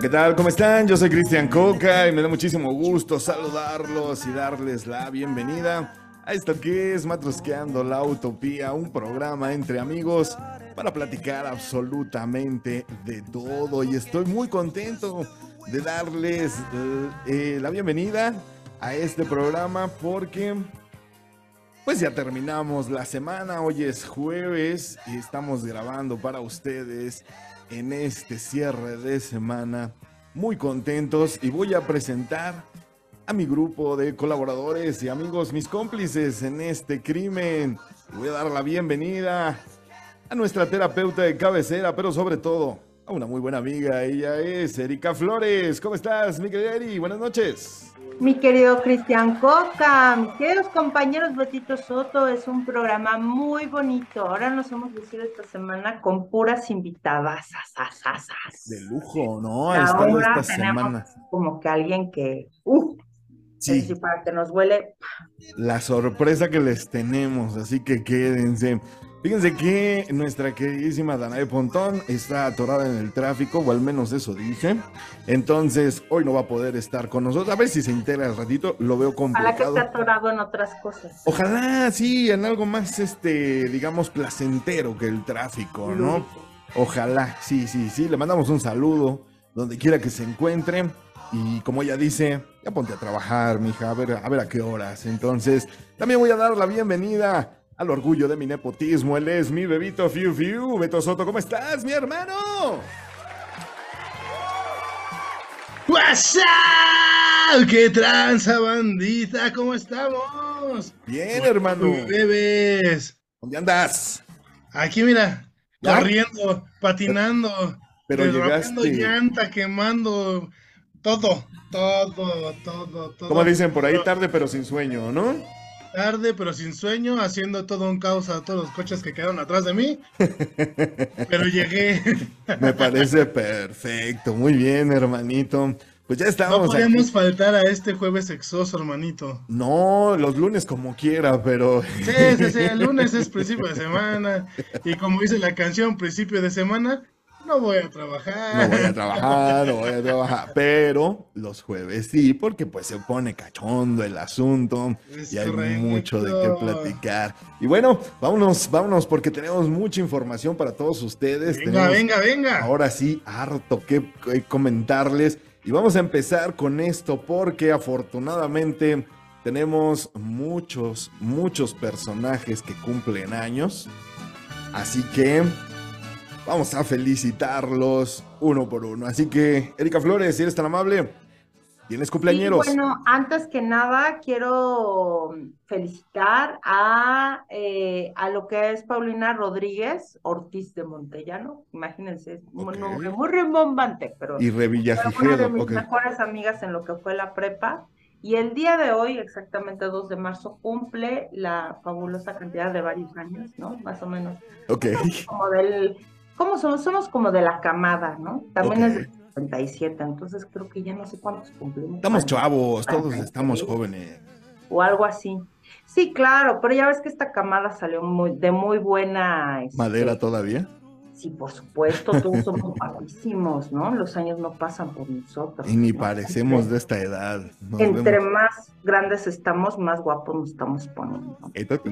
¿qué tal? ¿Cómo están? Yo soy Cristian Coca y me da muchísimo gusto saludarlos y darles la bienvenida a esto que es Matrosqueando la Utopía, un programa entre amigos para platicar absolutamente de todo. Y estoy muy contento de darles eh, eh, la bienvenida a este programa porque pues ya terminamos la semana, hoy es jueves y estamos grabando para ustedes en este cierre de semana. Muy contentos y voy a presentar a mi grupo de colaboradores y amigos, mis cómplices en este crimen. Voy a dar la bienvenida a nuestra terapeuta de cabecera, pero sobre todo a una muy buena amiga. Ella es Erika Flores. ¿Cómo estás, mi querida Eri? Buenas noches. Mi querido Cristian Coca, mis queridos compañeros Betito Soto, es un programa muy bonito. Ahora nos hemos decidido esta semana con puras invitadas. De lujo, ¿no? Esta semana. Como que alguien que, uh, sí. para que nos huele. La sorpresa que les tenemos, así que quédense. Fíjense que nuestra queridísima Danae Pontón está atorada en el tráfico, o al menos eso dice. Entonces, hoy no va a poder estar con nosotros. A ver si se integra al ratito, lo veo complicado. Ojalá que esté atorado en otras cosas. Ojalá, sí, en algo más, este, digamos, placentero que el tráfico, ¿no? Ojalá, sí, sí, sí. Le mandamos un saludo donde quiera que se encuentre. Y como ella dice, ya ponte a trabajar, mija, a ver, a ver a qué horas. Entonces, también voy a dar la bienvenida al orgullo de mi nepotismo. Él es mi bebito Fiu Fiu. Beto Soto, ¿cómo estás, mi hermano? What's up? ¿Qué tranza, bandita? ¿Cómo estamos? Bien, hermano. Bebes. ¿Dónde andas? Aquí, mira, corriendo, patinando, pero llegaste... llanta, quemando, todo, todo, todo, todo. Como dicen por ahí, tarde pero sin sueño, ¿no? Tarde, pero sin sueño, haciendo todo un caos a todos los coches que quedaron atrás de mí. pero llegué. Me parece perfecto. Muy bien, hermanito. Pues ya estamos. No podemos faltar a este jueves sexoso, hermanito. No, los lunes como quiera, pero. Sí, sí, sí, el lunes es principio de semana. Y como dice la canción, principio de semana, no voy a trabajar. No voy a trabajar, no voy a trabajar. Pero los jueves sí, porque pues se pone cachondo el asunto y hay mucho de qué platicar. Y bueno, vámonos, vámonos, porque tenemos mucha información para todos ustedes. Venga, venga, venga. Ahora sí, harto que comentarles. Y vamos a empezar con esto porque afortunadamente tenemos muchos, muchos personajes que cumplen años. Así que Vamos a felicitarlos uno por uno. Así que, Erika Flores, si eres tan amable, tienes cumpleañeros. bueno, antes que nada, quiero felicitar a, eh, a lo que es Paulina Rodríguez Ortiz de Montellano. Imagínense, es un nombre muy rembombante, pero. Y Revillagigedo. Una de mis mejores amigas en lo que fue la prepa. Y el día de hoy, exactamente 2 de marzo, cumple la fabulosa cantidad de varios años, ¿no? Más o menos. Ok. Como del ¿Cómo somos? Somos como de la camada, ¿no? También es de 37, entonces creo que ya no sé cuántos cumplimos. Estamos chavos, todos estamos jóvenes. O algo así. Sí, claro, pero ya ves que esta camada salió muy, de muy buena... Este, ¿Madera todavía? Sí, por supuesto, todos somos guapísimos, ¿no? Los años no pasan por nosotros. Y ni parecemos de esta edad. Entre más grandes estamos, más guapos nos estamos poniendo. Esto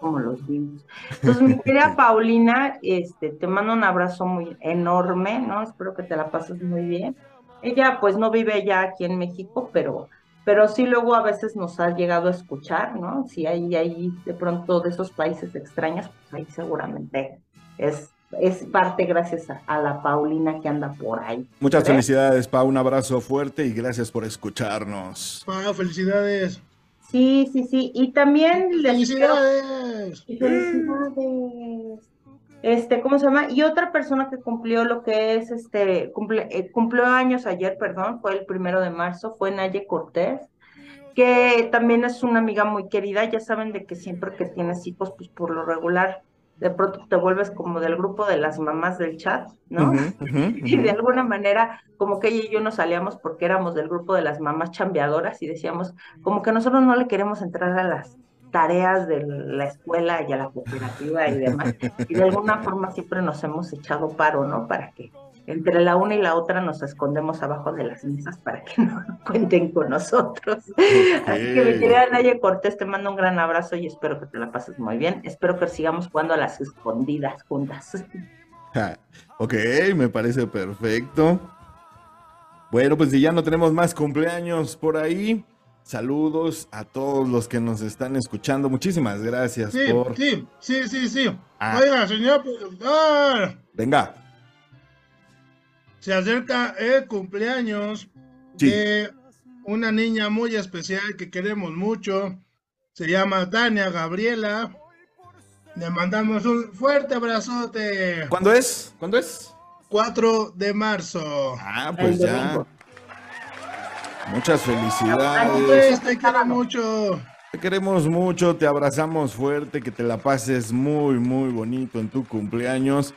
como los vimos. Entonces, mi querida Paulina, este, te mando un abrazo muy enorme, ¿no? Espero que te la pases muy bien. Ella, pues, no vive ya aquí en México, pero, pero sí luego a veces nos ha llegado a escuchar, ¿no? Si hay ahí de pronto de esos países extraños, pues ahí seguramente es es parte gracias a, la Paulina que anda por ahí. Muchas felicidades, Pa. Un abrazo fuerte y gracias por escucharnos. Pa, felicidades. Sí, sí, sí. Y también ¡Felicidades! ¡Felicidades! Este, ¿cómo se llama? Y otra persona que cumplió lo que es, este, cumple, eh, cumplió años ayer, perdón, fue el primero de marzo, fue Naye Cortés, que también es una amiga muy querida. Ya saben de que siempre que tienes hijos, pues por lo regular de pronto te vuelves como del grupo de las mamás del chat, ¿no? Y de alguna manera, como que ella y yo nos salíamos porque éramos del grupo de las mamás chambeadoras y decíamos, como que nosotros no le queremos entrar a las tareas de la escuela y a la cooperativa y demás. Y de alguna forma siempre nos hemos echado paro, ¿no? Para que entre la una y la otra nos escondemos abajo de las mesas para que no cuenten con nosotros. Así que mi querida Naye Cortés, te mando un gran abrazo y espero que te la pases muy bien. Espero que sigamos jugando a las escondidas juntas. ok, me parece perfecto. Bueno, pues si ya no tenemos más cumpleaños por ahí, saludos a todos los que nos están escuchando. Muchísimas gracias sí, por. Sí, sí, sí, sí. Ah. Oiga, señor productor. Venga. Se acerca el cumpleaños de una niña muy especial que queremos mucho. Se llama Tania Gabriela. Le mandamos un fuerte abrazote. ¿Cuándo es? ¿Cuándo es? 4 de marzo. Ah, pues ya. Muchas felicidades. Te quiero mucho. Te queremos mucho, te abrazamos fuerte, que te la pases muy, muy bonito en tu cumpleaños.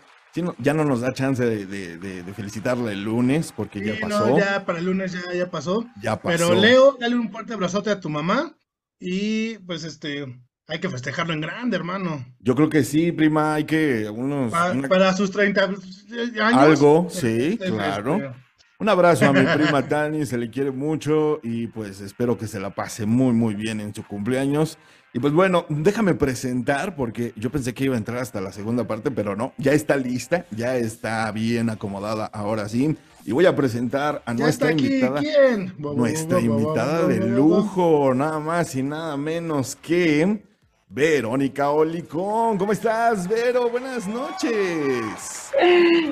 Ya no nos da chance de, de, felicitarla el lunes porque ya pasó. No, ya para el lunes ya, ya pasó. Ya pasó. Pero Leo, dale un fuerte abrazote a tu mamá y pues este, hay que festejarlo en grande, hermano. Yo creo que sí, prima, hay que unos... para sus 30 años. Algo, sí, claro. Un abrazo a mi prima Tani, se le quiere mucho y pues espero que se la pase muy, muy bien en su cumpleaños. Y pues bueno, déjame presentar porque yo pensé que iba a entrar hasta la segunda parte, pero no, ya está lista, ya está bien acomodada ahora sí. Y voy a presentar a nuestra invitada. ¿Quién? Nuestra invitada de lujo, nada más y nada menos que Verónica Olicón. ¿Cómo estás, Vero? Buenas noches.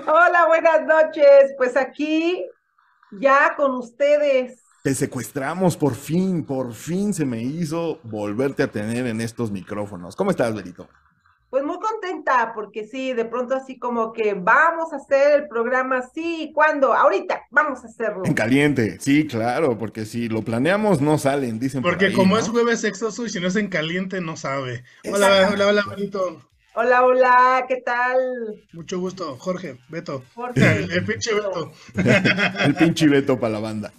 Hola, buenas noches. Pues aquí ya con ustedes. Te secuestramos por fin, por fin se me hizo volverte a tener en estos micrófonos. ¿Cómo estás, Verito? Pues muy contenta, porque sí, de pronto así como que vamos a hacer el programa, sí, ¿cuándo? Ahorita, vamos a hacerlo. En caliente, sí, claro, porque si lo planeamos no salen, dicen Porque como es jueves sexoso y si no es en caliente no sabe. Hola, hola, hola, Benito. Hola, hola, ¿qué tal? Mucho gusto, Jorge, Beto. Jorge. el pinche Beto. el pinche Beto para la banda.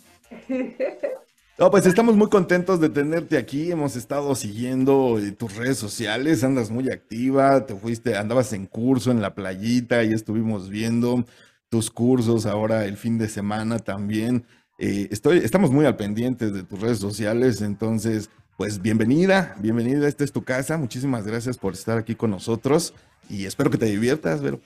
No, pues estamos muy contentos de tenerte aquí. Hemos estado siguiendo eh, tus redes sociales, andas muy activa, te fuiste, andabas en curso en la playita y estuvimos viendo tus cursos ahora el fin de semana también. Eh, estoy, estamos muy al pendiente de tus redes sociales, entonces, pues bienvenida, bienvenida, esta es tu casa. Muchísimas gracias por estar aquí con nosotros y espero que te diviertas, Vero.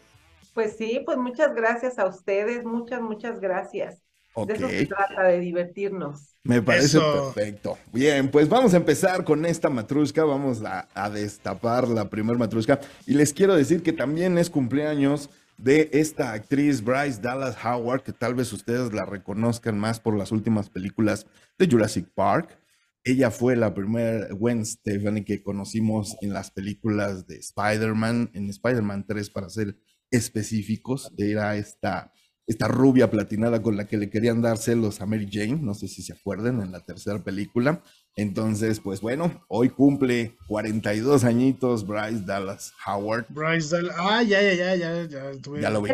Pues sí, pues muchas gracias a ustedes, muchas, muchas gracias. De eso se trata, de divertirnos. Me parece perfecto. Bien, pues vamos a empezar con esta matrusca. Vamos a, destapar la primer matrusca. Y les quiero decir que también es cumpleaños de esta actriz Bryce Dallas Howard, que tal vez ustedes la reconozcan más por las últimas películas de Jurassic Park. Ella fue la primera Gwen Stefani que conocimos en las películas de Spider-Man, en Spider-Man 3 para ser específicos. Era esta esta rubia platinada con la que le querían dar celos a Mary Jane, no sé si se acuerdan, en la tercera película. Entonces, pues bueno, hoy cumple 42 añitos Bryce Dallas Howard. Bryce Dallas, ah, ya, ya, ya, ya, ya. Ya lo vi.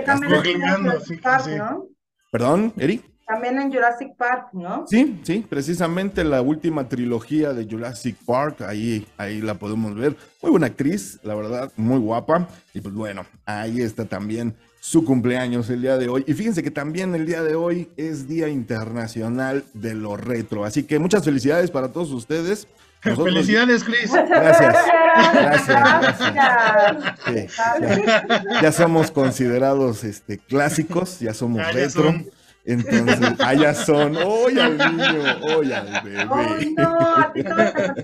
Perdón, Eri. También en Jurassic Park, ¿no? Sí, sí, precisamente la última trilogía de Jurassic Park, ahí, ahí la podemos ver. Muy buena actriz, la verdad, muy guapa. Y pues bueno, ahí está también su cumpleaños el día de hoy. Y fíjense que también el día de hoy es Día Internacional de lo Retro. Así que muchas felicidades para todos ustedes. Felicidades, Chris. Gracias. Gracias. ya, somos considerados este, clásicos, ya somos retro. Entonces, allá son, hoy al niño, hoy al bebé. no, a ti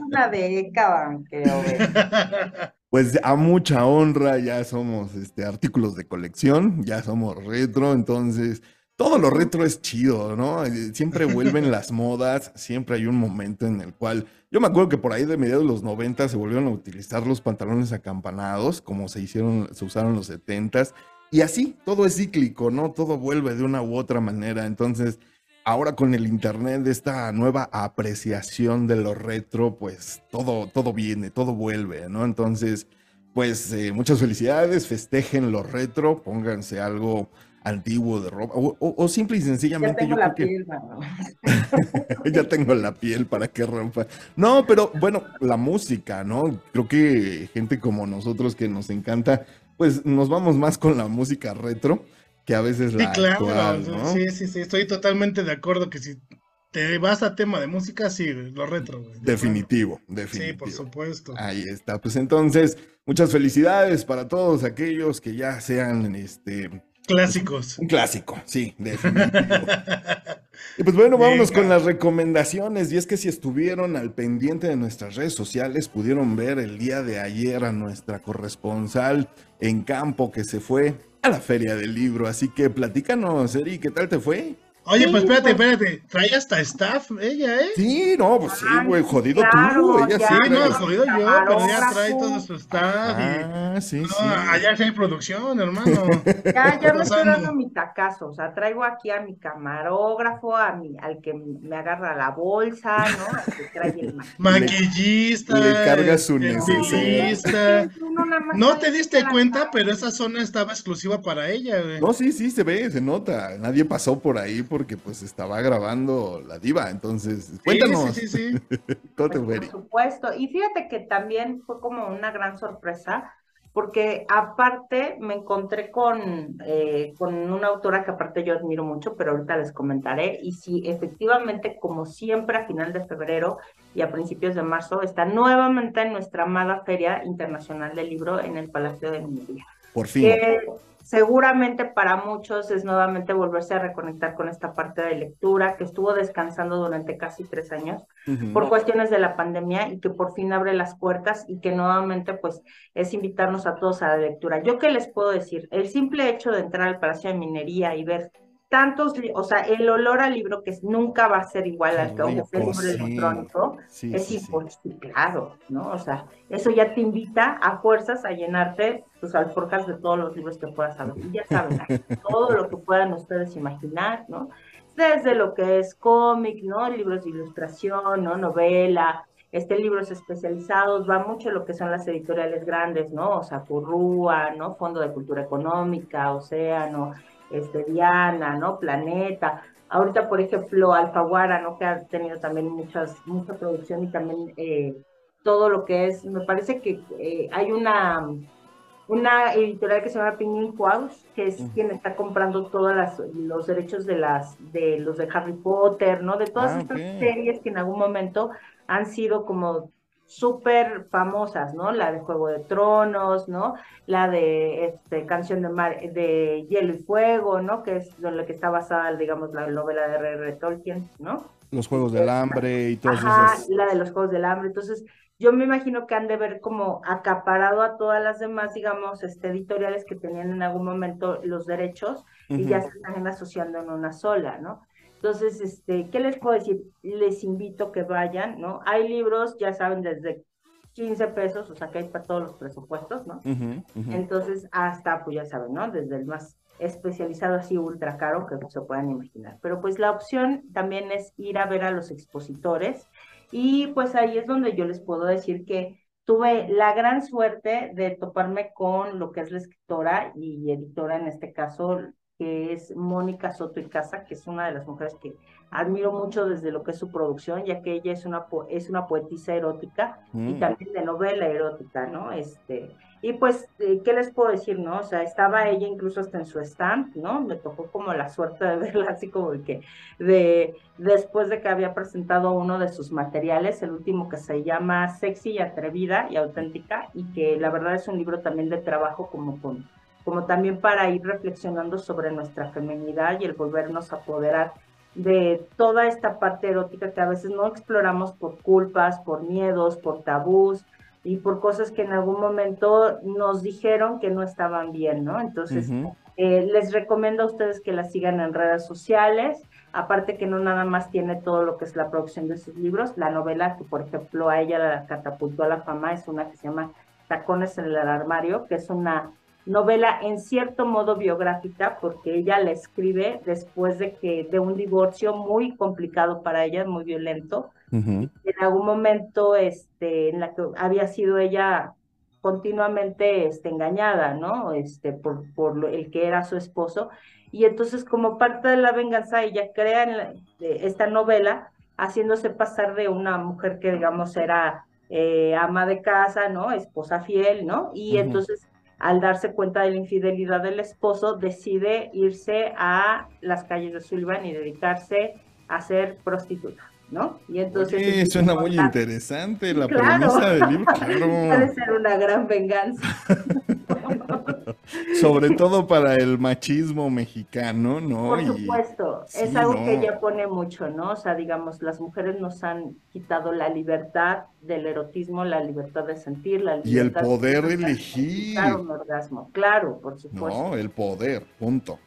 una década, creo. Pues a mucha honra, ya somos este, artículos de colección, ya somos retro, entonces todo lo retro es chido, ¿no? Eh, siempre vuelven las modas, siempre hay un momento en el cual, yo me acuerdo que por ahí de mediados de los 90 se volvieron a utilizar los pantalones acampanados, como se hicieron, se usaron en los 70s, y así, todo es cíclico, ¿no? Todo vuelve de una u otra manera. Entonces, ahora con el Internet, esta nueva apreciación de lo retro, pues todo, todo viene, todo vuelve, ¿no? Entonces, pues eh, muchas felicidades, festejen lo retro, pónganse algo antiguo de ropa, o, simple y sencillamente. Ya tengo la piel, ya tengo la piel para que rompa. No, pero bueno, la música, ¿no? Creo que gente como nosotros que nos encanta pues nos vamos más con la música retro. Que a veces Sí, la claro, actual, ¿no? sí, sí, sí, estoy totalmente de acuerdo que si te vas a tema de música, sí, lo retro, güey. Definitivo, Sí, definitivo. por supuesto. Ahí está. Pues entonces, muchas felicidades para todos aquellos que ya sean este Clásicos. un clásico, sí, definitivo. Y pues bueno, vámonos Venga. con las recomendaciones. Y es que si estuvieron al pendiente de nuestras redes sociales, pudieron ver el día de ayer a nuestra corresponsal en campo que se fue a la Feria del Libro. Así que platícanos, Eri, ¿qué tal te fue? Oye, Sí, pues espérate, pues- espérate. Trae hasta staff ella, ¿eh? Sí, no, pues sí, Ay, güey, jodido claro, tú, ella ya, sí. No, pero- jodido yo, pero ya trae todo su staff. y- Ah, sí, No, sí. allá sí hay producción, hermano. Ya, ya me estoy dando mi tacazo, o sea, traigo aquí a mi camarógrafo, a mi, al que me agarra la bolsa, ¿no? Al que trae el. Maquillista. le carga su No te diste cuenta, pero esa zona estaba exclusiva para ella, güey. No, sí, sí, se ve, se nota. Nadie pasó por ahí porque pues estaba grabando la diva. Entonces, cuéntanos, Sí, sí, sí, sí. ¿cómo te Pues, por supuesto. Y fíjate que también fue como una gran sorpresa, porque aparte me encontré con, eh, con una autora que aparte yo admiro mucho, pero ahorita les comentaré. Y sí, efectivamente, como siempre, a final de febrero y a principios de marzo, está nuevamente en nuestra amada Feria Internacional del Libro en el Palacio de Minería. Por fin. que seguramente para muchos es nuevamente volverse a reconectar con esta parte de lectura que estuvo descansando durante casi tres años por cuestiones de la pandemia y que por fin abre las puertas y que nuevamente pues es invitarnos a todos a la lectura. Yo qué les puedo decir, el simple hecho de entrar al Palacio de Minería y ver tantos, o sea, el olor al libro que nunca va a ser igual al que rico, libro sí. electrónico, Sí, es sí, claro, ¿no? O sea, eso ya te invita a fuerzas a llenarte tus alforjas de todos los libros que puedas. Y ya saben, todo lo que puedan ustedes imaginar, ¿no? Desde lo que es cómic, ¿no? Libros de ilustración, ¿no? Novela, este, libros especializados, va mucho lo que son las editoriales grandes, ¿no? O sea, Purrúa, ¿no? Fondo de Cultura Económica, Océano, este, Diana, ¿no? Planeta. Ahorita, por ejemplo, Alfaguara, ¿no? Que ha tenido también muchas, mucha producción y también eh, todo lo que es, me parece que eh, hay una, una editorial que se llama Penguin House, que es quien está comprando todos los derechos de las, de los de Harry Potter, ¿no? De todas Ah, estas series que en algún momento han sido como súper famosas, ¿no? La de Juego de Tronos, ¿no? La de este, Canción de, Mar, de Hielo y Fuego, ¿no? Que es la que está basada, digamos, la novela de R.R. Tolkien, ¿no? Los Juegos del Hambre y todas Ajá, esas. la de los Juegos del Hambre. Entonces, yo me imagino que han de ver como acaparado a todas las demás, digamos, este, editoriales que tenían en algún momento los derechos y ya se están asociando en una sola, ¿no? Entonces, este, ¿qué les puedo decir? Les invito que vayan, ¿no? Hay libros, ya saben, desde 15 pesos, o sea, que hay para todos los presupuestos, ¿no? Entonces, hasta, pues ya saben, ¿no? Desde el más especializado así ultra caro que se puedan imaginar. Pero pues la opción también es ir a ver a los expositores y pues ahí es donde yo les puedo decir que tuve la gran suerte de toparme con lo que es la escritora y editora en este caso, que es Mónica Soto y Casa, que es una de las mujeres que admiro mucho desde lo que es su producción, ya que ella es una, es una poetisa erótica y Mm. también de novela erótica, ¿no? Este, y pues, eh, ¿qué les puedo decir, no? O sea, estaba ella incluso hasta en su stand, ¿no? Me tocó como la suerte de verla así como de que, de, después de que había presentado uno de sus materiales, el último que se llama Sexy y Atrevida y Auténtica, y que la verdad es un libro también de trabajo como con, como también para ir reflexionando sobre nuestra feminidad y el volvernos a apoderar de toda esta parte erótica que a veces no exploramos por culpas, por miedos, por tabús y por cosas que en algún momento nos dijeron que no estaban bien, ¿no? Entonces, eh, les recomiendo a ustedes que la sigan en redes sociales, aparte que no nada más tiene todo lo que es la producción de sus libros, la novela que por ejemplo a ella la catapultó a la fama es una que se llama Tacones en el armario, que es una novela en cierto modo biográfica porque ella la escribe después de que de un divorcio muy complicado para ella, muy violento, en algún momento este, en la que había sido ella continuamente este, engañada, ¿no? Este, por, por el que era su esposo. Y entonces, como parte de la venganza, ella crea en la- eh, esta novela haciéndose pasar de una mujer que, digamos, era eh, ama de casa, ¿no? Esposa fiel, ¿no? Y entonces al darse cuenta de la infidelidad del esposo, decide irse a las calles de Sullivan y dedicarse a ser prostituta, ¿no? Y entonces... Oye, es suena muy interesante la Claro. premisa del libro, Puede claro. ser una gran venganza. Sobre todo para el machismo mexicano, ¿no? Por Y- supuesto, es sí, algo no. que ella pone mucho, ¿no? O sea, digamos, las mujeres nos han quitado la libertad del erotismo, la libertad de sentir, la Y el libertad poder de elegir. un orgasmo, claro, por supuesto. No, el poder, punto.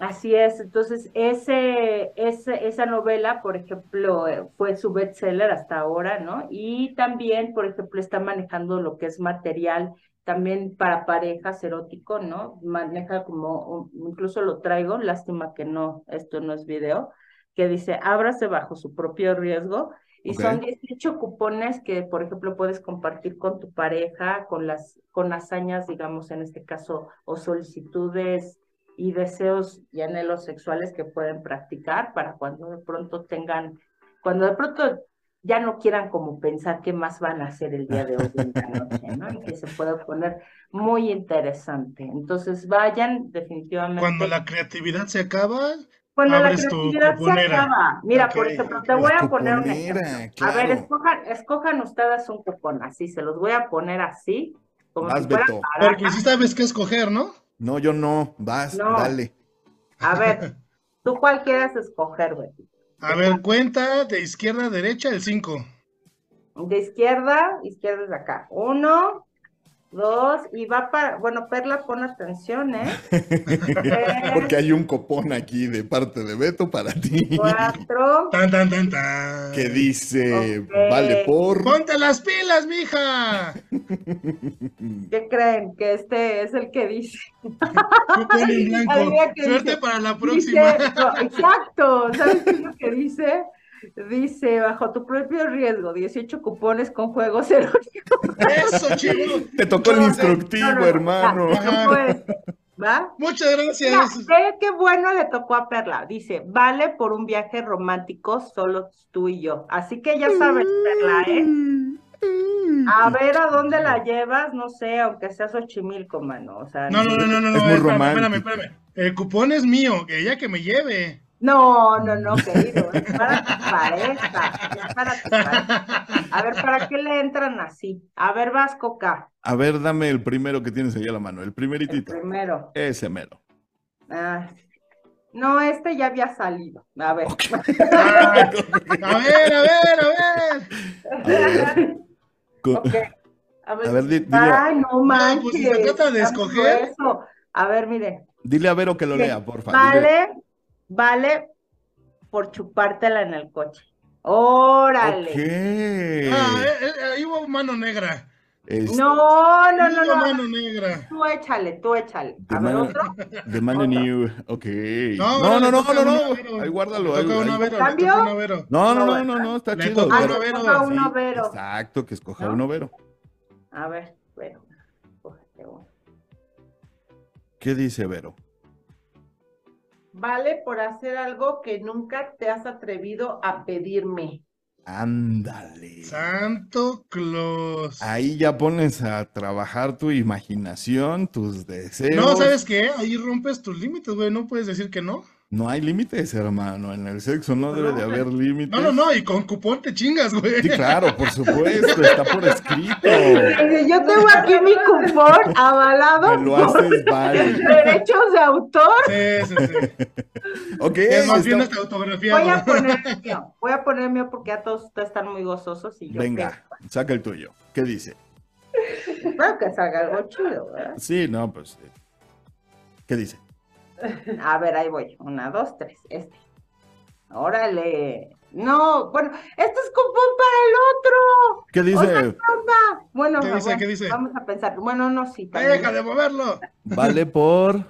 Así es, entonces ese, ese, esa novela, por ejemplo, eh, fue su bestseller hasta ahora, ¿no? Y también, por ejemplo, está manejando lo que es material también para parejas erótico, ¿no? Maneja como, un- incluso lo traigo, lástima que no, esto no es video, que dice, ábrase bajo su propio riesgo. Y son 18 cupones que, por ejemplo, puedes compartir con tu pareja, con las, con hazañas, digamos, en este caso, o solicitudes y deseos y anhelos sexuales que pueden practicar para cuando de pronto tengan, cuando de pronto ya no quieran como pensar qué más van a hacer el día de hoy en la noche, ¿no? Y que se puede poner muy interesante. Entonces vayan definitivamente. Cuando la creatividad se acaba, Cuando la abres creatividad se acaba. Mira, por ejemplo, te voy a poner un. A ver, escojan, escojan ustedes un cupón así, se los voy a poner así, como Vas, si fuera porque si sabes qué escoger, ¿no? No, yo no. Vas, No. dale. A ver, ¿tú cuál quieres escoger, güey? A ver, cuenta de izquierda a derecha el 5. De izquierda, izquierda es de acá. Uno, dos, y va para, bueno, Perla, pon atención, ¿eh? Tres, Porque hay un copón aquí de parte de Beto para ti. cuatro, Tan, tan, tan, tan. Que dice, vale por... ¡Ponte las pilas, mija! ¿qué creen? Que este es el que dice. Suerte dice. para la Dice, próxima. no, exacto, ¿sabes qué es lo que dice? Dice, bajo tu propio riesgo, 18 cupones con juegos eróticos. Eso, chivo. Te tocó el instructivo, No, no, no, hermano. ya, no puede ser, ¿Va? Muchas gracias. qué bueno le tocó a Perla. Dice, vale por un viaje romántico solo tú y yo. Así que ya sabes, Perla, ¿eh? A ver a dónde la llevas, no sé, aunque sea Xochimilco, mano. O sea, No, no, no, no, no, Es no, muy espérame, romántico. espérame, espérame. El cupón es mío, que ella que me lleve. No, no, no, querido, es para tu pareja, es para tu pareja. A ver, ¿para qué le entran así? A ver, vas, Coca, A ver, dame el primero que tienes ahí a la mano. El el primeritito. primero. Ese mero. Ah, no, este ya había salido. A ver. A ver, a ver, a ver. A ver. A ver, A ver, di- dile, Ay, no manches. pues, si se trata de tanto escoger. eso. A ver, mire. dile a Vero que lo lea, porfa. Dile- Vale, vale por chupártela en el coche. Órale. Ok. Ah, eh, eh, ahí hubo mano negra. Es No, no, no, no. mano negra. Tú échale, tú échale. De A ver, mano- otro. de Man New. Ok. No, No, no, no, no. Vero. Ahí guárdalo. Ahí- uno Vero, ¿Cambio? uno Vero. No, no, No, no, no, está Le chido. toca pero- uno a Vero. Toca uno, Sí, Vero. Exacto, que escoja ¿No? uno Vero. A ver, bueno. cógete uno. ¿Qué dice Vero? Vale por hacer algo que nunca te has atrevido a pedirme. Ándale. Santo Claus. Ahí ya pones a trabajar tu imaginación, tus deseos. No, ¿sabes qué? Ahí rompes tus límites, güey. No puedes decir que no. No hay límites, hermano. En el sexo no debe de haber límites. No, no, no. Y con cupón te chingas, güey. Sí, claro, por supuesto, está por escrito. Yo tengo aquí mi cupón avalado Me lo por haces válido. derechos de autor. Sí, sí, sí. Ok, Es más bien hasta autografiado. Voy a poner el mío. Voy a poner el mío porque ya todos ustedes están muy gozosos y yo Venga, saca el tuyo. ¿Qué dice? creo- Espero que salga algo chido, ¿verdad? Sí, no, pues. eh, ¿Qué dice? A ver, ahí voy. Una, dos, tres. Este. Órale. No, bueno, este es cupón para el otro. ¿Qué dice? Bueno, ¿Qué no, dice? bueno, ¿Qué dice? vamos a pensar. Bueno, no, sí. Ay, también. deja de moverlo. Vale por.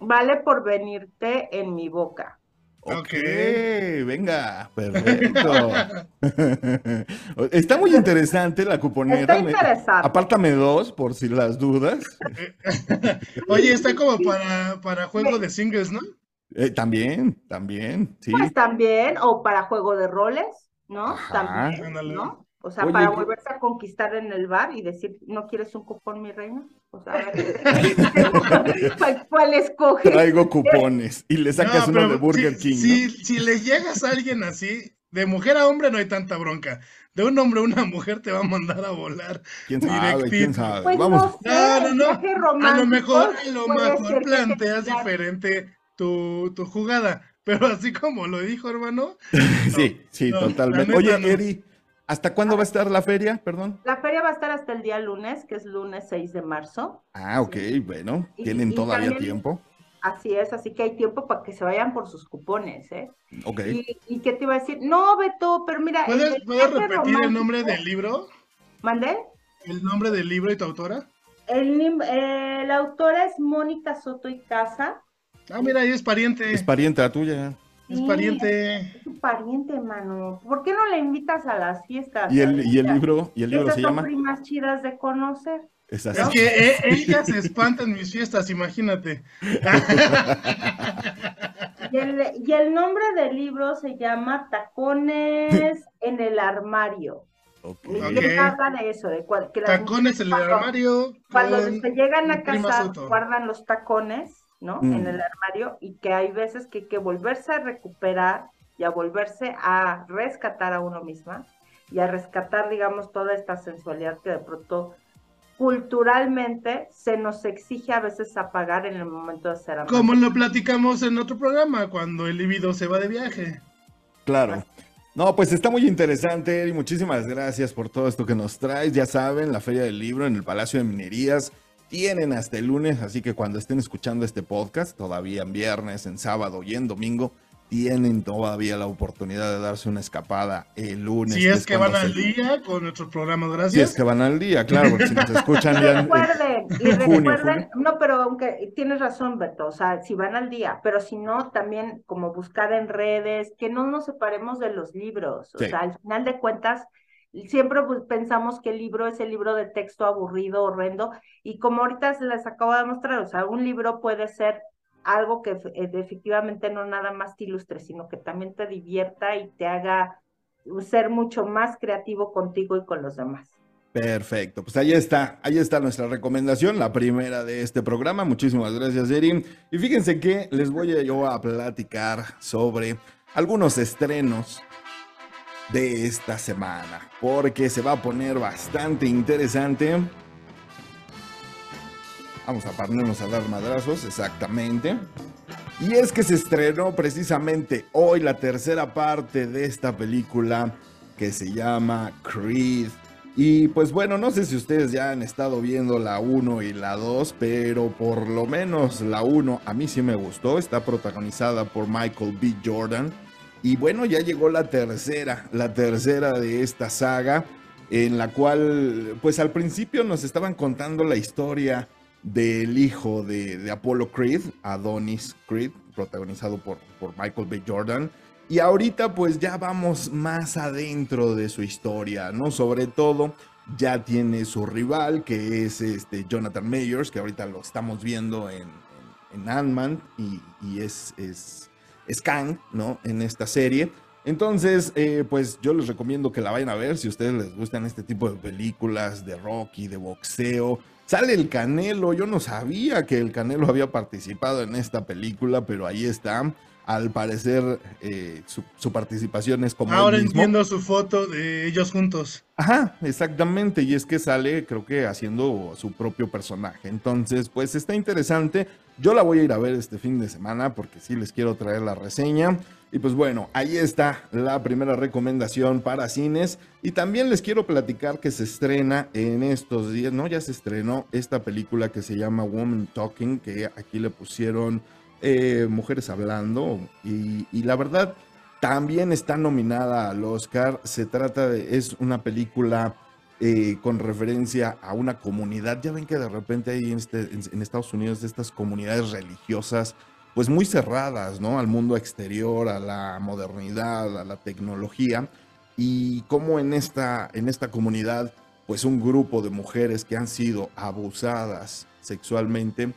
Vale por venirte en mi boca. Ok, Ok. venga, perfecto. Está muy interesante la cuponera. Está interesante. Apártame dos por si las dudas. Oye, está como para, para juego de singles, ¿no? Eh, también, también, sí. Pues también, o para juego de roles, ¿no? Ajá. También. ¿no? O sea, Oye, para ¿qué- volverse a conquistar en el bar y decir, ¿no quieres un cupón, mi reina? A ver, ¿cuál, cuál escoge? Traigo cupones y le sacas No, uno de Burger si, King. Si, si le llegas a alguien así, de mujer a hombre no hay tanta bronca. De un hombre a una mujer te va a mandar a volar. ¿no? ¿Quién sabe? ¿Quién sabe? Pues Vamos. no sé, No, no, no. A lo mejor, a lo mejor planteas diferente tu, tu jugada. Pero así como lo dijo, hermano, sí, sí, no, totalmente. Oye, no. Eri, ¿hasta cuándo va a estar la feria? Perdón. La feria va a estar hasta el día lunes, que es lunes 6 de marzo. Ah, ok, bueno, tienen y todavía también- tiempo. Así es, así que hay tiempo para que se vayan por sus cupones, ¿eh? Ok. ¿Y, y qué te iba a decir? No, Beto, pero mira. ¿puedes, del ¿puedes viaje repetir el nombre del libro? ¿Mandé? ¿El nombre del libro y tu autora? El, eh, la autora es Mónica Soto y Casa. Ah, mira, ahí es pariente. Es pariente la tuya. Es pariente. Es tu pariente, mano. ¿Por qué no le invitas a las fiestas? ¿Y el, y el libro? ¿Y el libro Esas se son llama? primas chidas de conocer. Es Es que e- ella se espanta en mis fiestas, imagínate. Y el, y el nombre del libro se llama Tacones en el armario. Ok. Y Ok. él habla de eso, de cual- que las Tacones en el armario. Cuando se llegan a Soto. guardan los tacones, ¿no? Mm. En el armario y que hay veces que hay que volverse a recuperar y a volverse a rescatar a uno misma y a rescatar, digamos, toda esta sensualidad que de pronto culturalmente se nos exige a veces apagar en el momento de ser amantes. Como lo platicamos en otro programa, cuando el libido se va de viaje. Claro. No, pues está muy interesante, Eri. Muchísimas gracias por todo esto que nos traes. Ya saben, la Feria del Libro en el Palacio de Minerías tienen hasta el lunes, así que cuando estén escuchando este podcast, todavía en viernes, en sábado y en domingo, tienen todavía la oportunidad de darse una escapada el lunes. Si es que van al día con nuestros programas, Si gracias. es que van al día, claro, porque si nos escuchan ya. en- Recuerden, y junio, recuerden, no, pero aunque tienes razón, Beto, o sea, si van al día, pero si no, también como buscar en redes, que no nos separemos de los libros, o Sí. sea, al final de cuentas, siempre pues, pensamos que el libro es el libro de texto aburrido, horrendo, y como ahorita se les acabo de mostrar, o sea, un libro puede ser algo que efe- eh, efectivamente no nada más te ilustre, sino que también te divierta y te haga ser mucho más creativo contigo y con los demás. Perfecto, pues ahí está, ahí está nuestra recomendación, la primera de este programa. Muchísimas gracias, Eri. Y fíjense que les voy yo a platicar sobre algunos estrenos de esta semana, porque se va a poner bastante interesante. Vamos a ponernos a dar madrazos, exactamente. Y es que se estrenó precisamente hoy la tercera parte de esta película que se llama Creed. Y pues bueno, no sé si ustedes ya han estado viendo la 1 y la 2, pero por lo menos la 1 a mí sí me gustó. Está protagonizada por Michael B. Jordan. Y bueno, ya llegó la tercera, la tercera de esta saga, en la cual pues al principio nos estaban contando la historia del hijo de, de Apollo Creed, Adonis Creed, protagonizado por, por Michael B. Jordan. Y ahorita pues ya vamos más adentro de su historia, ¿no? Sobre todo ya tiene su rival que es este Jonathan Mayers, que ahorita lo estamos viendo en, en, Ant-Man y, y es, es, es ¿no? En esta serie. Entonces, eh, pues yo les recomiendo que la vayan a ver si a ustedes les gustan este tipo de películas de Rocky, de boxeo. Sale el Canelo, yo no sabía que el Canelo había participado en esta película, pero ahí está. Al parecer, eh, su, su, participación es como. Ahora él mismo. entiendo su foto de ellos juntos. Ajá, exactamente. Y es que sale, creo que haciendo su propio personaje. Entonces, pues está interesante. Yo la voy a ir a ver este fin de semana porque sí les quiero traer la reseña. Y pues bueno, ahí está la primera recomendación para cines. Y también les quiero platicar que se estrena en estos días, ¿no? Ya se estrenó esta película que se llama Woman Talking, que aquí le pusieron eh, Mujeres Hablando. Y, la verdad, también está nominada al Oscar. Se trata de, es una película eh, con referencia a una comunidad. Ya ven que de repente hay en, este, en, Estados Unidos estas comunidades religiosas pues muy cerradas, ¿no? Al mundo exterior, a la modernidad, a la tecnología. Y como en esta, en esta comunidad, pues un grupo de mujeres que han sido abusadas sexualmente,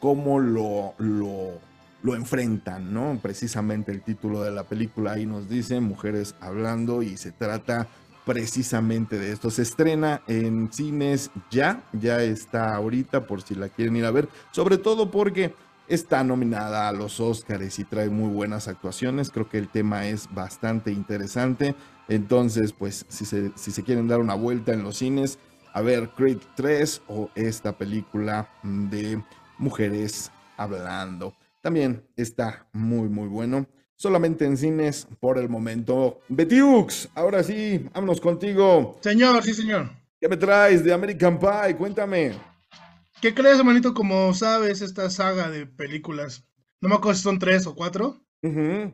cómo lo, lo, enfrentan, ¿no? Precisamente el título de la película ahí nos dice Mujeres hablando y se trata precisamente de esto. Se estrena en cines ya, ya está ahorita por si la quieren ir a ver, sobre todo porque está nominada a los Oscars y trae muy buenas actuaciones. Creo que el tema es bastante interesante. Entonces, pues si se, si se quieren dar una vuelta en los cines, a ver Creed 3 o esta película de mujeres hablando. También está muy, muy bueno. Solamente en cines por el momento. Betiux, ahora sí, vámonos contigo. Señor, sí, señor. ¿Qué me traes de American Pie? Cuéntame. ¿Qué crees, hermanito? Como sabes, esta saga de películas, no me acuerdo si son tres o cuatro.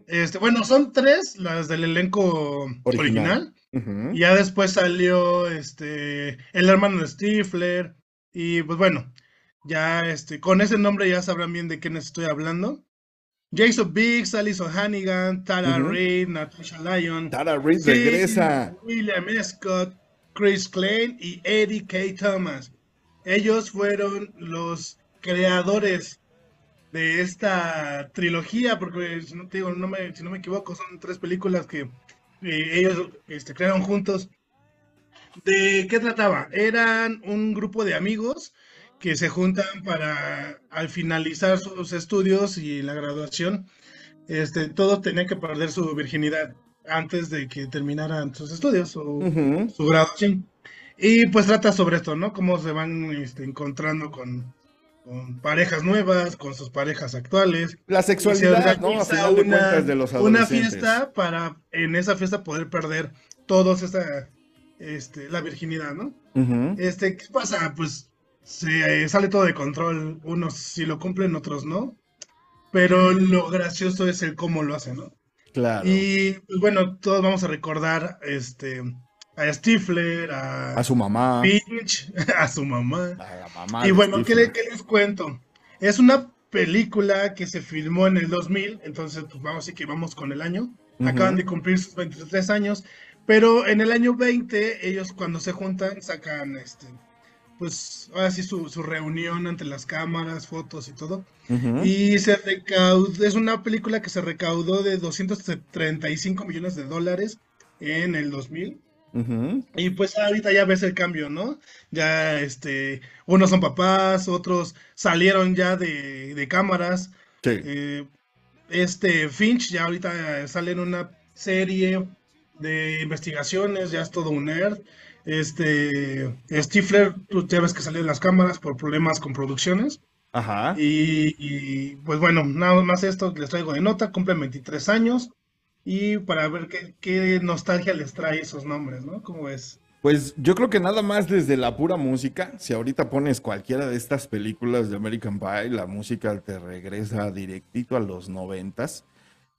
Este, bueno, son tres las del elenco Original. original. ujú. Y ya después salió este el hermano de Stifler. Y pues bueno, ya este, con ese nombre ya sabrán bien de quiénes estoy hablando. Jason Biggs, Alison Hannigan, Tara. Reid, Natasha Lyon, Tara Reid regresa. William Scott, Chris Klein y Eddie K. Thomas. Ellos fueron los creadores de esta trilogía, porque si no, te digo, no me, si no me equivoco, son tres películas que eh, ellos este, crearon juntos. ¿De qué trataba? Eran un grupo de amigos que se juntan para, al finalizar sus estudios y la graduación, este, todos tenían que perder su virginidad antes de que terminaran sus estudios, Ujú. su graduación. Y pues trata sobre esto, ¿no? Cómo se van este, encontrando con, con parejas nuevas, con sus parejas actuales. La se sexualidad, ¿no? A final de una- de los Una fiesta para en esa fiesta poder perder todos esta, este, la virginidad, ¿no? Este, ¿qué pasa? Pues se eh, sale todo de control. Unos sí lo cumplen, otros no. Pero lo gracioso es el cómo lo hacen, ¿no? Claro. Y pues, bueno, todos vamos a recordar este, a Stifler, a, A su mamá. Finch, a su mamá. A la mamá. Y bueno, ¿qué, qué les cuento? Es una película que se filmó en el 2000, entonces pues vamos a decir que vamos con el año. Acaban de cumplir sus 23 años, pero en el año 20 ellos cuando se juntan sacan este pues ahora sí su, su reunión ante las cámaras, fotos y todo. Y se recaudó, es una película que se recaudó de 235 millones de dólares en el 2000. Ujú. Y pues ahorita ya ves el cambio, ¿no? Ya, este, unos son papás, otros salieron ya de, de cámaras. Sí. Eh, este Finch ya ahorita sale en una serie de investigaciones, ya es todo un nerd. Este, Stifler, tú ya ves que salió en las cámaras por problemas con producciones. Ajá. Y, y, pues bueno, nada más esto les traigo de nota, cumplen 23 años. Y para ver qué, qué nostalgia les trae esos nombres, ¿no? ¿Cómo ves? Pues yo creo que nada más desde la pura música, si ahorita pones cualquiera de estas películas de American Pie, la música te regresa directito a los noventas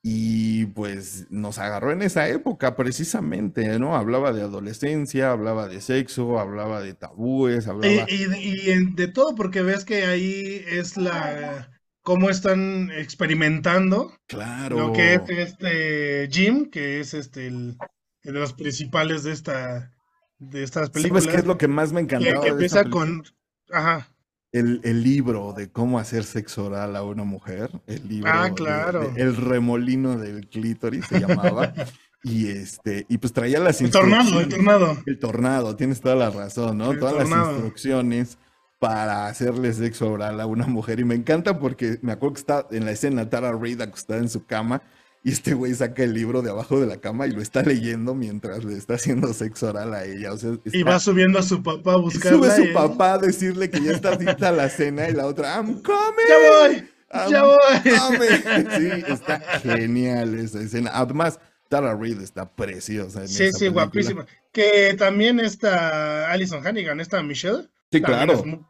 y pues nos agarró en esa época precisamente, ¿no? Hablaba de adolescencia, hablaba de sexo, hablaba de tabúes, Y, hablaba... y- y en- de todo, porque ves que ahí es la cómo están experimentando Claro. lo que es este Jim, que es este el, el de los principales de esta de estas películas. ¿Sabes qué es lo que más me que, encantaba que de esa empieza con ajá. El, el libro de cómo hacer sexo oral a una mujer, el libro Ah, claro. de- El remolino del clítoris se llamaba, y este, y pues traía las El tornado, el instrucciones. tornado. El tornado, tienes toda la razón, ¿no? El Todas las instrucciones para hacerle sexo oral a una mujer. Y me encanta porque me acuerdo que está en la escena Tara Reid acostada en su cama y este güey saca el libro de abajo de la cama y lo está leyendo mientras le está haciendo sexo oral a ella. O sea, Y está- va subiendo a su papá a y buscarla. sube su y- papá a decirle que ya está lista la cena y la otra, I'm coming. ¡Ya voy! I'm ¡Ya voy! coming". Sí, está genial esa escena. Además, Tara Reid está preciosa en Sí, sí, película. guapísima. Que también está Alison Hannigan, esta Michelle. Sí, claro. es mu-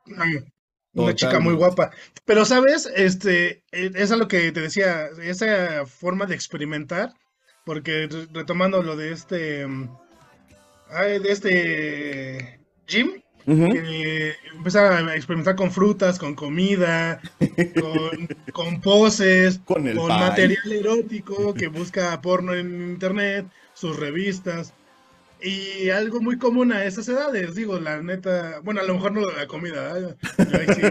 una, una chica muy guapa. Pero, ¿sabes? Este, eh, es a lo que te decía, esa forma de experimentar, porque re- retomando lo de este, mm, de este Jim, que empieza a experimentar con frutas, con comida, con, con poses, Con material erótico, que busca porno en internet, sus revistas. Y algo muy común a esas edades, digo, la neta, bueno, a lo mejor no lo de la comida, ¿eh? Yo ahí sí,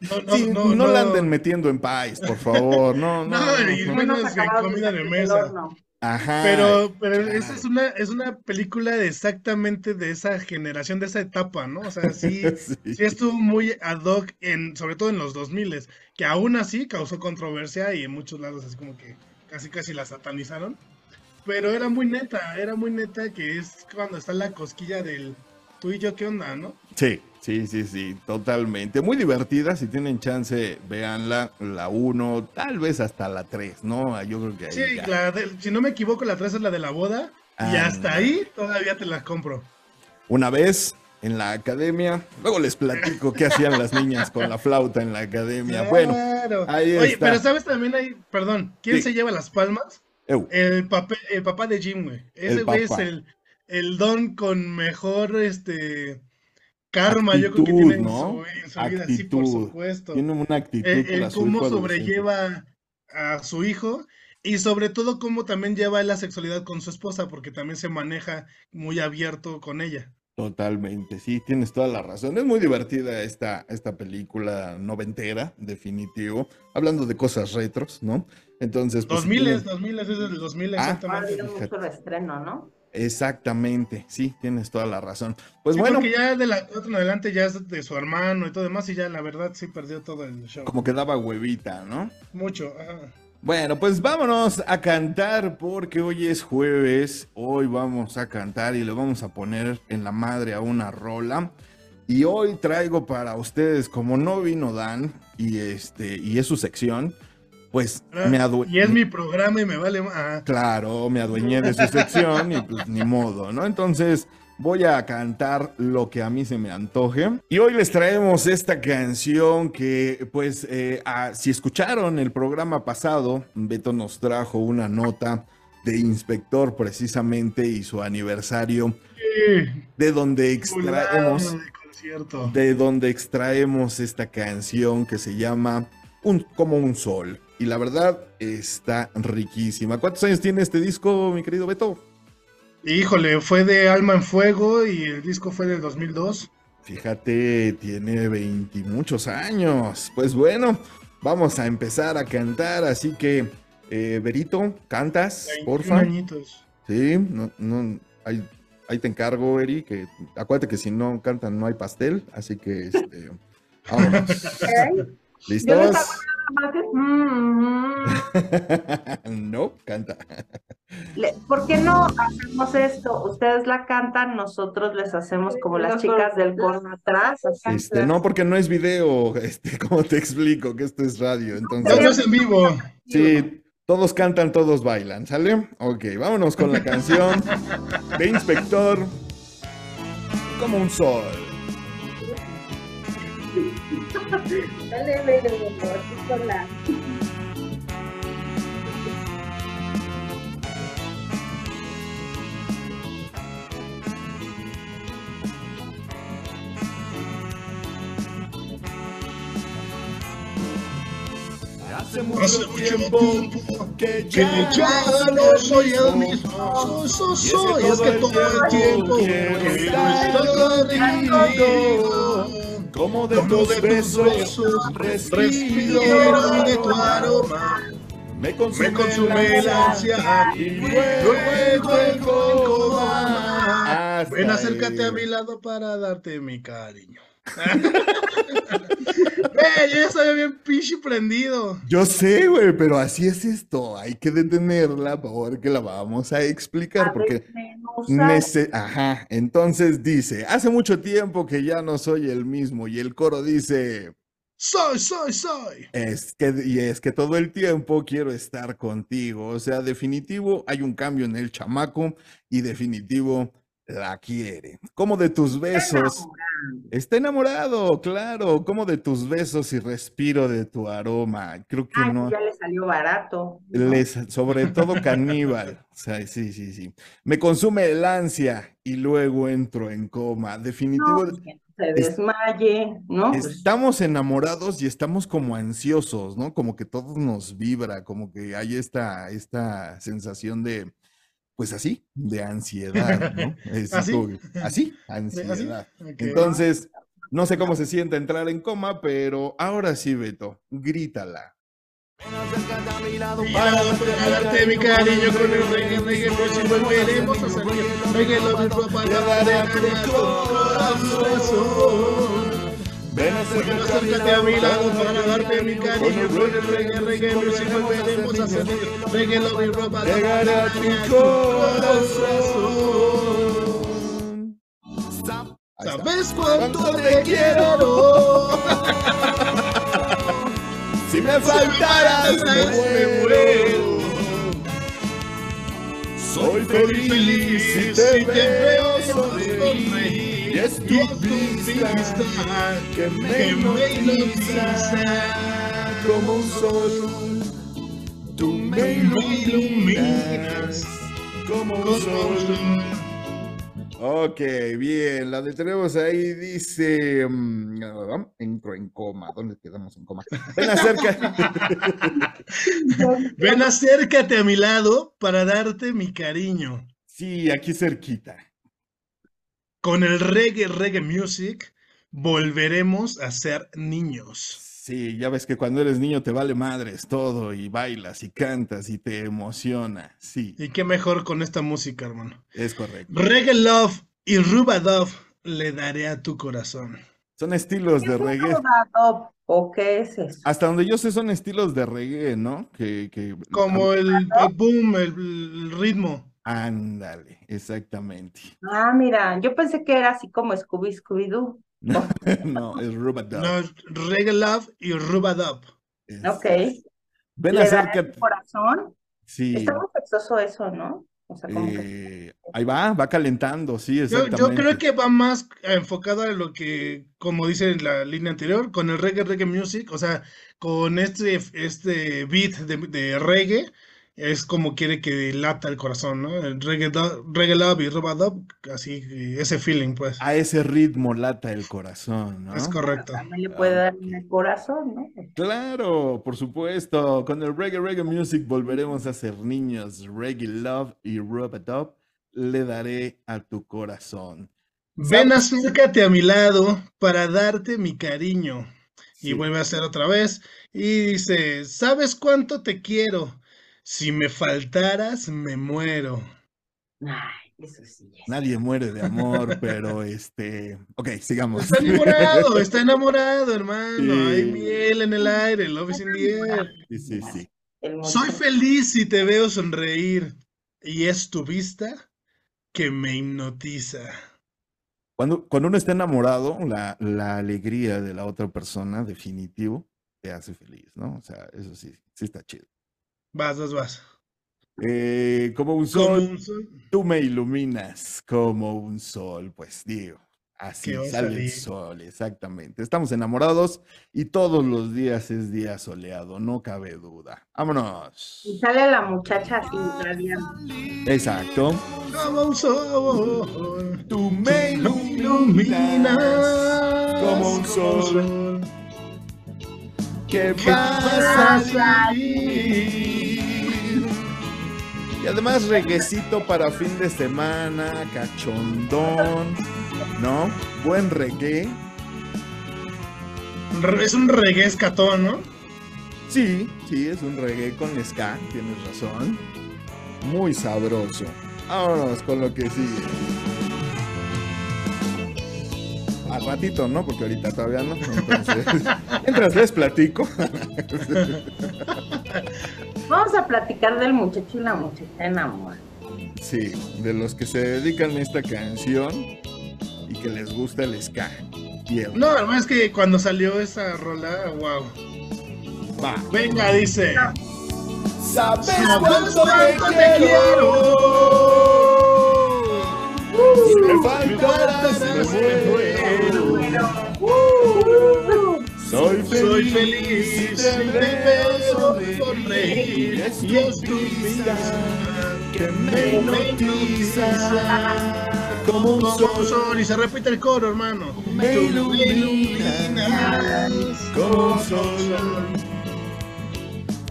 no, no, Sí, no, no, no, la anden metiendo en pais, por favor. No, no. No, y no. menos en comida de mesa. Ajá. Pero, pero esa claro. es una, es una película de exactamente de esa generación, de esa etapa, ¿no? O sea, sí, Sí. sí estuvo muy ad hoc, en, sobre todo en los 2000 que aún así causó controversia y en muchos lados así como que casi casi la satanizaron. Pero era muy neta, era muy neta que es cuando está la cosquilla del tú y yo, ¿qué onda, no? Sí, sí, sí, sí, totalmente. Muy divertida, si tienen chance, véanla, la 1, tal vez hasta la 3, ¿no? Yo creo que ahí Sí, ya. la de- si no me equivoco, la 3 es la de la boda y Ah, hasta ahí todavía te la compro. Una vez en la academia, luego les platico qué hacían las niñas con la flauta en la academia. Bueno, ahí Oye, está. pero sabes también hay, perdón, ¿quién Sí. se lleva las palmas? Eu, El, papel, el papá de Jim, güey. Ese güey es el, el don con mejor este karma, yo creo que tiene en, ¿no? su, en su vida, sí, por supuesto. tiene una actitud El, cómo sobrelleva a su hijo y sobre todo cómo también lleva la sexualidad con su esposa, porque también se maneja muy abierto con ella. Totalmente, sí, tienes toda la razón. Es muy divertida esta, esta película noventera, definitivo. Hablando de cosas retros, ¿no? Entonces, pues, si 2000 tienen- 2000 es del 2000 Ah. Ha exactamente. habido mucho reestreno, ¿no? Exactamente, sí, tienes toda la razón. Pues Sí, bueno, porque ya de la otra en adelante ya es de su hermano y todo demás y ya la verdad sí perdió todo el show. como que daba huevita, ¿no? Mucho. ajá. Bueno, pues vámonos a cantar porque hoy es jueves, hoy vamos a cantar y le vamos a poner en la madre a una rola. Y hoy traigo para ustedes, como no vino Dan y este y es su sección, pues Ah, me adue- Y es mi programa y me vale más. Claro, me adueñé de su sección y pues ni modo, ¿no? Entonces voy a cantar lo que a mí se me antoje. Y hoy les traemos esta canción que, pues, eh, ah, si escucharon el programa pasado, Beto nos trajo una nota de inspector precisamente y su aniversario, sí, de donde extraemos de de donde extraemos esta canción que se llama un, Como un Sol. Y la verdad está riquísima. ¿Cuántos años tiene este disco, mi querido Beto? Híjole, fue de Alma en Fuego y el disco fue del 2002. Fíjate, tiene 20 y muchos años. Pues bueno, vamos a empezar a cantar. Así que, eh, Berito, ¿cantas? 21 Porfa. añitos. Sí, no, no, ahí, ahí te encargo, Eri, que acuérdate que si no cantan no hay pastel. Así que, este, vámonos. Yo les ¿Listos? Mm, mm. no, canta. ¿Por qué no hacemos esto? Ustedes la cantan, nosotros les hacemos como las chicas del coro- coro atrás. Este, no, porque no es video, este, como te explico que esto es radio, Esto entonces, es en vivo. sí, todos cantan, todos bailan, ¿sale? Ok, vámonos con la canción de Inspector, como un sol. Dale, la- Hace Hace mucho tiempo que que ya no soy el mismo. So, so, so, y es que todo el tiempo estar estar contigo. Como de Como tus de besos, besos, respiro, respiro de tu aroma. me consume, Me consume el ansia y luego el coma. Ven, acércate ahí. a mi lado para darte mi cariño. Yo ya bien pinche prendido. Yo sé, güey, pero así es esto. Hay que detenerla porque la vamos a explicar. a Porque nece- Ajá, entonces dice, hace mucho tiempo que ya no soy el mismo. Y el coro dice, Soy, soy, soy. es que, y es que todo el tiempo quiero estar contigo. O sea, definitivo, hay un cambio en el chamaco y definitivo la quiere. Como de tus besos. Está enamorado, claro. Como de tus besos y respiro de tu aroma. Creo que Ay, no. ya le salió barato. ¿no? Les, sobre todo caníbal. O sea, sí, sí, sí. Me consume el ansia y luego entro en coma. Definitivo. No, pues se es- desmaye, ¿no? Pues, Estamos enamorados y estamos como ansiosos, ¿no? Como que todo nos vibra, como que hay esta, esta sensación de, pues así, de ansiedad, ¿no? Es ¿Así? como- así, ¿Así? ansiedad. Entonces, no sé cómo se siente entrar en coma, pero ahora sí, Beto, grítala. Y para darte mi cariño con el reggae, reggae volveremos a salir. Reggae lo corazón. Ven, Ven, acércate a mi lado para darte mi cariño reggae, reggae music, volveremos a. Reggae tu corazón. ¿Sabes cuánto te quiero? Si me faltaras, me muero. Soy feliz si te veo sonreír. Y es tu vista que me hipnotiza como un sol. Tú me iluminas como un sol. Ok, bien, la detenemos ahí, dice, mm, ah, entro en coma, ¿dónde quedamos en coma? Ven acerca, Ven, acércate a mi lado para darte mi cariño. sí, aquí cerquita. Con el reggae, reggae music, volveremos a ser niños. Sí, ya ves que cuando eres niño te vale madres todo y bailas y cantas y te emociona, sí, Y qué mejor con esta música, hermano. es correcto. Reggae Love y Rubadov le daré a tu corazón. Son estilos ¿Qué de reggae, rodado? ¿O qué es eso? hasta donde yo sé son estilos de reggae, ¿no? Que, que... Como el, el boom, el, el ritmo. Ándale, exactamente. Ah, mira, yo pensé que era así como Scooby Scooby Doo. No, no, es Rubadub. No, Reggae Love y Rubadub. Ok. Ven ¿Le daré acércate. el corazón? Sí. Está muy sexoso eso, ¿no? O sea, como que... eh, ahí va, va calentando, sí, Yo, exactamente. yo creo que va más enfocado a lo que, como dice en la línea anterior, con el reggae, reggae music, o sea, con este, este beat de, de reggae, es como quiere que lata el corazón, ¿no? El reggae, do- reggae love y rubadub, así, ese feeling, pues. A ese ritmo lata el corazón, ¿no? Es correcto. También le puede dar en el corazón, ¿no? Claro, por supuesto. Con el reggae reggae music volveremos a ser niños. Reggae love y rub le daré a tu corazón. Ven, acércate a mi lado para darte mi cariño. Y vuelve a hacer otra vez. Y dice, ¿sabes cuánto te quiero? Si me faltaras, me muero. Ay, eso sí. es. Nadie muere de amor, pero este. Ok, sigamos. Está enamorado, está enamorado, hermano. Hay miel en el aire, love is in the air. Sí, sí, sí. Soy feliz si te veo sonreír. Y es tu vista que me hipnotiza. Cuando, cuando uno está enamorado, la, la alegría de la otra persona, definitivo, te hace feliz, ¿no? O sea, eso sí, sí está chido. Vas, vas, vas. Eh, como un Como sol, un sol. tú me iluminas como un sol, pues digo, así sale el sol, exactamente. Estamos enamorados y todos los días es día soleado, no cabe duda. Vámonos. Y sale la muchacha así, radiante. Exacto. Como un sol. Tú me iluminas como un sol que que vas a salir. Además reguecito para fin de semana, cachondón, ¿no? Buen reggae. Re- Es un reggae escatón, ¿no? Sí, sí, es un reggae con ska, tienes razón. Muy sabroso. Vámonos con lo que sigue. Al ratito, ¿no? Porque ahorita todavía no. Entonces, mientras les platico. Vamos a platicar del muchacho y la muchacha enamorada. Sí, de los que se dedican a esta canción y que les gusta el ska. Y el- No, además que cuando salió esa rola, wow. Va. Venga, dice. ¿Sabes ¿Sabes cuánto te quiero? Si me faltaras, me muero. Soy feliz, Soy feliz si te veo sonreír. Es Y tu vista que me hipnotiza como un sol. sol. Y se repite el coro, hermano. Me iluminas como un sol.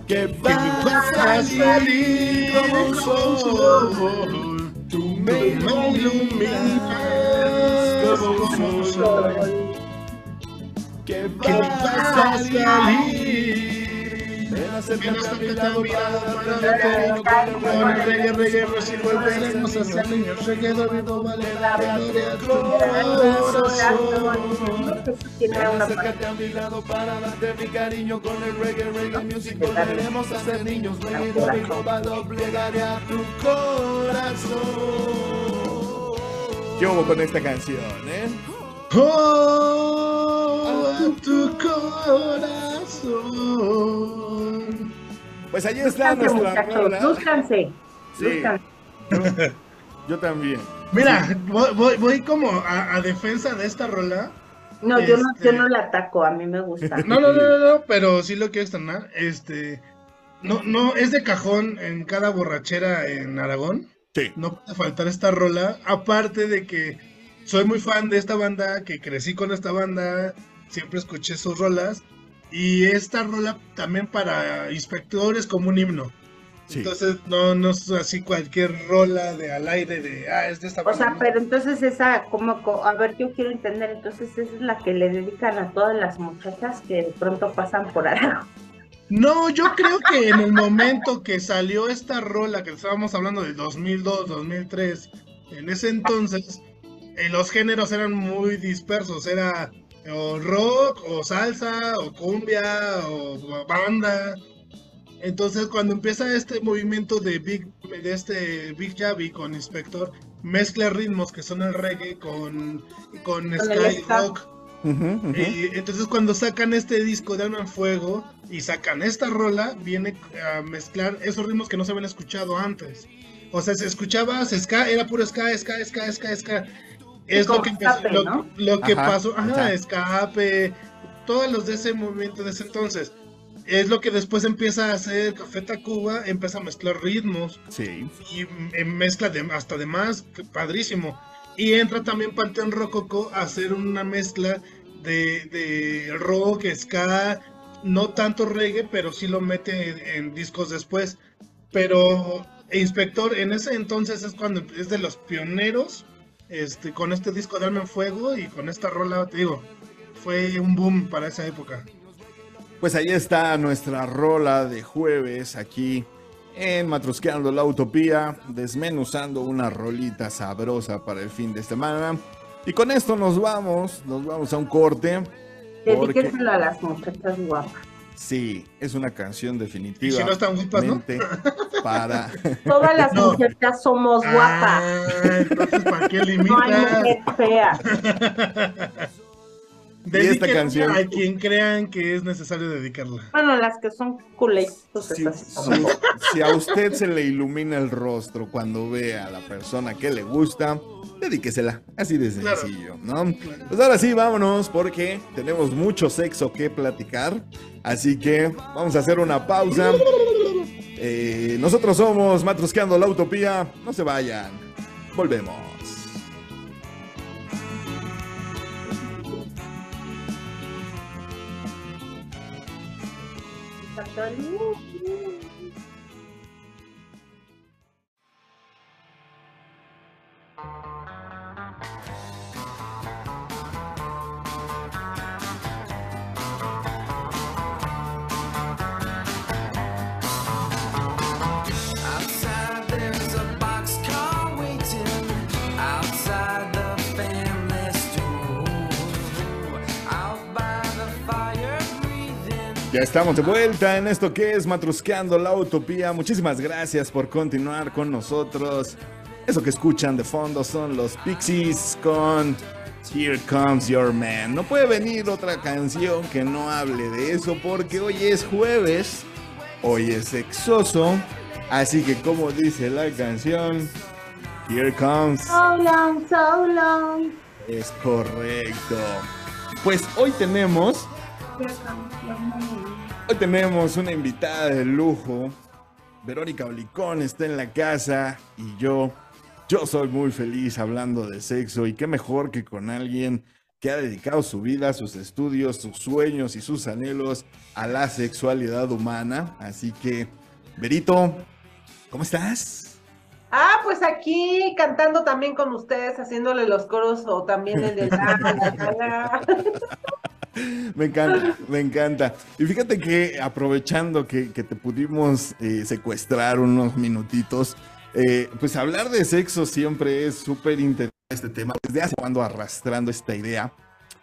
Que vas a salir como un sol. Que Que vas a vas a salir Ven, acércate a mi lado a mi lado para cariño con el Con el reggae, reggae, reggae, reggae, si volveremos a ser niños, reggae dormido, vale, Gloria a gloria a tu corazón. Ven, acércate a mi lado para darte mi cariño con el reggae, reggae music. Volveremos a ser niños, reggae, reggae, va a doblegar a tu corazón. ¿Qué hubo con esta canción, eh? Oh, a tu corazón. Pues allí está Lúzcanse, nuestra rola. lúzcanse. Sí. lúzcanse. Yo también. Mira, voy, voy, voy como a, a defensa de esta rola. No, yo no, Este- yo no la ataco, a mí me gusta. No, no, no, no, no, pero sí lo quiero externar. Este, no, no, es de cajón en cada borrachera en Aragón. Sí. No puede faltar esta rola. Aparte de que soy muy fan de esta banda, que crecí con esta banda, siempre escuché sus rolas. Y esta rola también para inspectores como un himno. Sí. Entonces, no, no es así cualquier rola de al aire de, ah, es de esta O sea, pero entonces esa, como, co- a ver, yo quiero entender, entonces esa es la que le dedican a todas las muchachas que de pronto pasan por Aragón. No, yo creo que en el momento que salió esta rola, que estábamos hablando del 2002, 2003, en ese entonces, eh, los géneros eran muy dispersos, era o rock, o salsa, o cumbia, o banda. Entonces, cuando empieza este movimiento de Big, de este Big Javi con Inspector, mezcla ritmos que son el reggae con, con el Sky. Rock. Y entonces cuando sacan este disco de en Fuego y sacan esta rola, viene a mezclar esos ritmos que no se habían escuchado antes. O sea, se escuchaba ska, era puro ska, ska, ska, ska, ska. Es lo que, empezó- escape, lo, ¿no? lo que Ajá, pasó, ajá, ajá. escape, todos los de ese movimiento de ese entonces. Es lo que después empieza a hacer Café Tacuba, empieza a mezclar ritmos Sí. y mezcla de, hasta de más, que padrísimo. Y entra también Panteón Rococo a hacer una mezcla de, de rock, ska, no tanto reggae, pero sí lo mete en, en discos después. Pero Inspector en ese entonces es cuando es de los pioneros este, con este disco de Alma en Fuego y con esta rola, te digo, fue un boom para esa época. Pues ahí está nuestra rola de jueves aquí en Matrosqueando la Utopía, desmenuzando una rolita sabrosa para el fin de semana. Y con esto nos vamos, nos vamos a un corte. Porque Dedíquenselo a las muchachas guapas. Sí, es una canción definitiva. si no están guapas, ¿no? Para. Todas las No. muchachas somos guapas. Ah, entonces, ¿para qué No hay limitas? mujer fea. Y esta canción- a quien crean que es necesario dedicarla. Bueno, las que son culeitos, Si, son si- si a usted se le ilumina el rostro cuando ve a la persona que le gusta, dedíquesela. Así de Claro. sencillo, ¿no? Pues ahora sí, vámonos porque tenemos mucho sexo que platicar. Así que vamos a hacer una pausa. Eh, nosotros somos Matrosqueando la Utopía. No se vayan. Volvemos. Saludos. Ya estamos de vuelta en esto que es Matrusqueando la Utopía. Muchísimas gracias por continuar con nosotros. Eso que escuchan de fondo son los Pixies con Here Comes Your Man. No puede venir otra canción que no hable de eso porque hoy es jueves, hoy es sexoso. Así que como dice la canción, Here Comes So long, so long. es correcto. Pues hoy tenemos Hoy tenemos una invitada de lujo. Verónica Olicón está en la casa y yo, yo soy muy feliz hablando de sexo y qué mejor que con alguien que ha dedicado su vida, sus estudios, sus sueños y sus anhelos a la sexualidad humana. Así que, Verito, ¿cómo estás? Ah, pues aquí cantando también con ustedes, haciéndole los coros o también el de la, la, la, la. Me encanta, me encanta. Y fíjate que aprovechando que, que te pudimos eh, secuestrar unos minutitos, eh, pues hablar de sexo siempre es súper interesante este tema. Desde hace cuando arrastrando esta idea.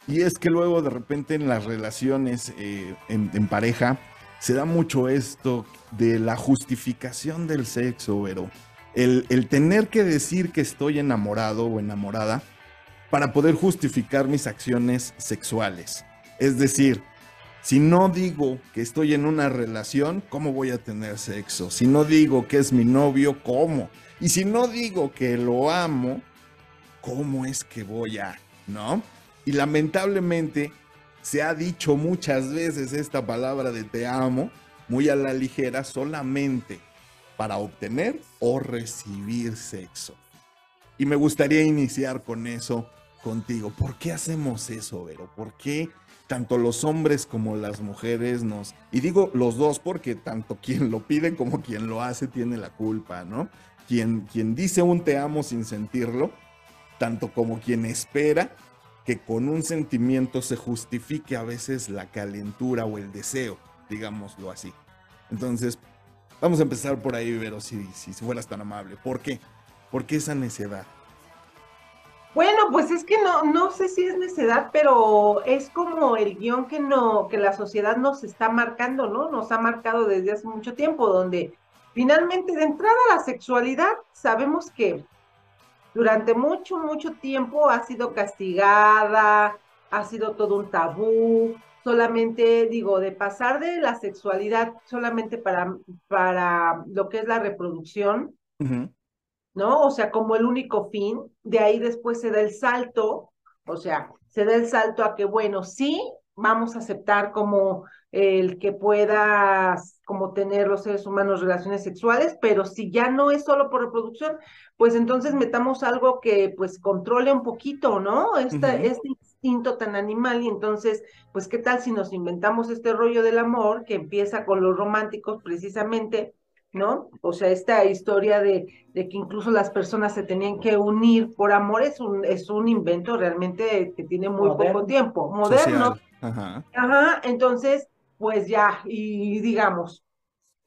Y es que luego de repente en las relaciones eh, en, en pareja se da mucho esto de la justificación del sexo, pero el, el tener que decir que estoy enamorado o enamorada para poder justificar mis acciones sexuales. Es decir, si no digo que estoy en una relación, ¿cómo voy a tener sexo? Si no digo que es mi novio, ¿cómo? Y si no digo que lo amo, ¿cómo es que voy a? ¿No? Y lamentablemente se ha dicho muchas veces esta palabra de te amo muy a la ligera solamente para obtener o recibir sexo. Y me gustaría iniciar con eso contigo. ¿Por qué hacemos eso, Vero? ¿Por qué tanto los hombres como las mujeres nos... Y digo los dos porque tanto quien lo pide como quien lo hace tiene la culpa, ¿no? Quien, quien dice un te amo sin sentirlo, tanto como quien espera que con un sentimiento se justifique a veces la calentura o el deseo, digámoslo así. Entonces, vamos a empezar por ahí, Vero, si, si fueras tan amable. ¿Por qué? ¿Por qué esa necedad? Bueno, pues es que no, no sé si es necedad, pero es como el guion que no, que la sociedad nos está marcando, ¿no? Nos ha marcado desde hace mucho tiempo, donde finalmente de entrada la sexualidad sabemos que durante mucho, mucho tiempo ha sido castigada, ha sido todo un tabú, solamente digo, de pasar de la sexualidad solamente para, para lo que es la reproducción, ¿no? O sea, como el único fin, de ahí después se da el salto, o sea, se da el salto a que, bueno, sí, vamos a aceptar como el que puedas como tener los seres humanos relaciones sexuales, pero si ya no es solo por reproducción, pues entonces metamos algo que pues controle un poquito, ¿no? Esta, Ujú. Este instinto tan animal y entonces, pues qué tal si nos inventamos este rollo del amor que empieza con los románticos precisamente, ¿no? O sea, esta historia de, de que incluso las personas se tenían que unir por amor es un, es un invento realmente que tiene muy Moderno. poco tiempo, moderno. Ajá, entonces, pues ya, y digamos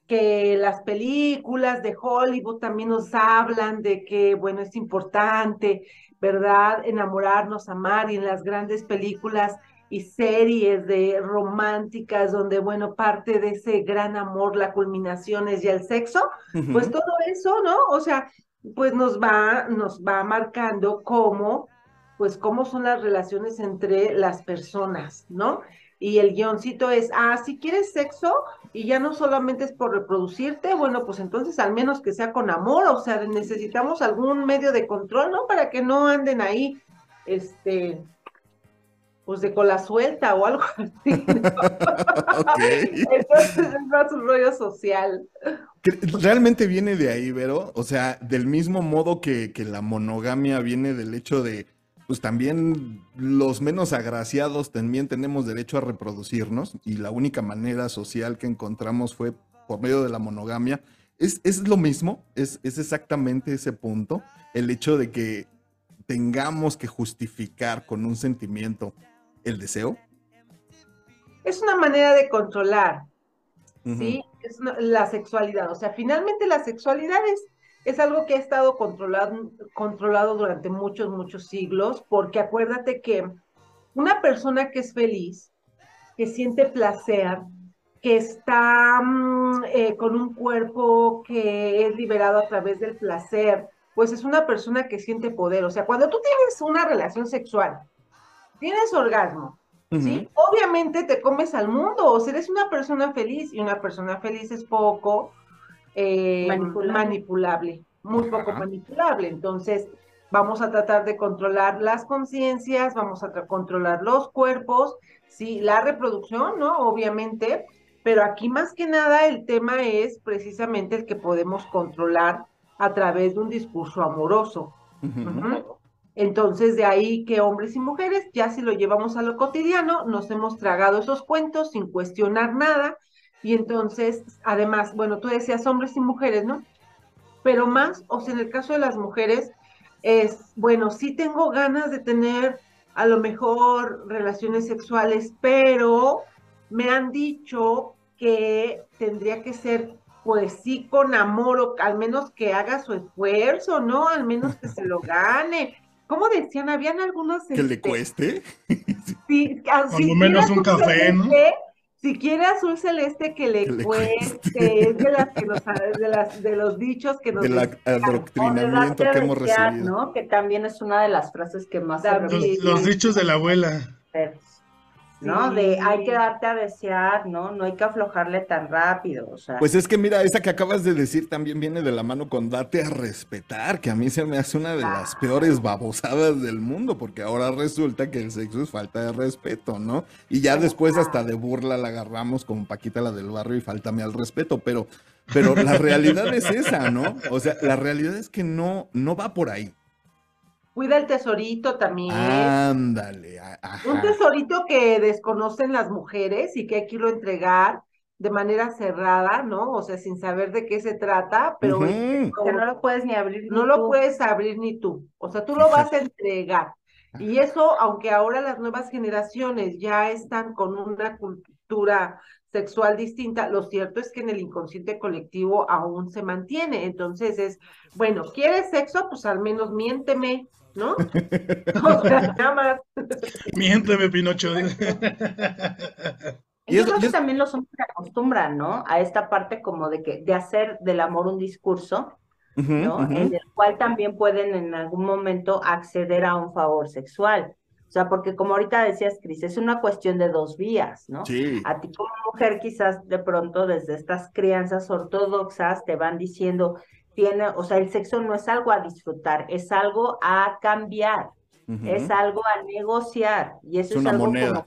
que las películas de Hollywood también nos hablan de que, bueno, es importante, ¿verdad? Enamorarnos, amar, y en las grandes películas y series de románticas donde, bueno, parte de ese gran amor, la culminación es ya el sexo, pues todo eso, ¿no? O sea, pues nos va, nos va marcando cómo, pues cómo son las relaciones entre las personas, ¿no? Y el guioncito es, ah, si quieres sexo y ya no solamente es por reproducirte, bueno, pues entonces al menos que sea con amor, o sea, necesitamos algún medio de control, ¿no? Para que no anden ahí, este, pues de cola suelta o algo así. ¿no? Ok. Entonces es más un rollo social. Realmente viene de ahí, Vero. O sea, del mismo modo que, que la monogamia viene del hecho de, pues también los menos agraciados también tenemos derecho a reproducirnos y la única manera social que encontramos fue por medio de la monogamia. Es, es lo mismo, es, es exactamente ese punto, el hecho de que tengamos que justificar con un sentimiento el deseo. Es una manera de controlar. ¿sí? Es una- la sexualidad. O sea, finalmente la sexualidad es, es algo que ha estado controlado, controlado durante muchos, muchos siglos, porque acuérdate que una persona que es feliz, que siente placer, que está mm, eh, con un cuerpo que es liberado a través del placer, pues es una persona que siente poder. O sea, cuando tú tienes una relación sexual, tienes orgasmo, ¿sí? Obviamente te comes al mundo, o sea, eres una persona feliz y una persona feliz es poco eh, Manipulable. manipulable, muy poco manipulable. Entonces, vamos a tratar de controlar las conciencias, vamos a controlar los cuerpos, sí, la reproducción, ¿no? Obviamente, pero aquí más que nada el tema es precisamente el que podemos controlar a través de un discurso amoroso. Ujú. Entonces, de ahí que hombres y mujeres, ya si lo llevamos a lo cotidiano, nos hemos tragado esos cuentos sin cuestionar nada. Y entonces, además, bueno, tú decías hombres y mujeres, ¿no? Pero más, o sea, en el caso de las mujeres, es, bueno, sí tengo ganas de tener a lo mejor relaciones sexuales, pero me han dicho que tendría que ser, pues sí, con amor, o al menos que haga su esfuerzo, ¿no? Al menos que se lo gane. ¿Cómo decían? Habían algunos... Que le este, cueste. Sí, a- Por si lo menos un café, ¿no? Si quiere azul celeste que le, Que le cueste, es de, las que nos- de, las, de los dichos que nos Del adoctrinamiento que hemos recibido. ¿no? Que también es una de las frases que más. Los, los dichos de la abuela. ¿No? Sí. De hay que darte a desear, ¿no? No hay que aflojarle tan rápido, o sea. Pues es que mira, esa que acabas de decir también viene de la mano con date a respetar, que a mí se me hace una de las peores babosadas del mundo, porque ahora resulta que el sexo es falta de respeto, ¿no? Y ya después hasta de burla la agarramos como Paquita la del barrio y faltame al respeto, pero, pero la realidad es esa, ¿no? O sea, la realidad es que no, no va por ahí. Cuida el tesorito también. Ándale, Un tesorito que desconocen las mujeres y que hay que irlo a entregar de manera cerrada, ¿no? O sea, sin saber de qué se trata, pero que no lo puedes ni abrir. no lo puedes abrir ni tú. O sea, tú lo vas a entregar. Y eso, aunque ahora las nuevas generaciones ya están con una cultura sexual distinta, lo cierto es que en el inconsciente colectivo aún se mantiene. Entonces es, bueno, ¿quieres sexo? Pues al menos miénteme, ¿no? O sea, nada más. Miénteme, Pinocho. Y Yo eso- creo que también los hombres se acostumbran, ¿no? A esta parte como de que, de hacer del amor un discurso, ¿no? En el cual también pueden en algún momento acceder a un favor sexual. O sea, porque como ahorita decías, Cris, es una cuestión de dos vías, ¿no? Sí. A ti como mujer quizás de pronto desde estas crianzas ortodoxas te van diciendo, tiene, o sea, el sexo no es algo a disfrutar, es algo a cambiar, es algo a negociar y eso Es es, una algo moneda.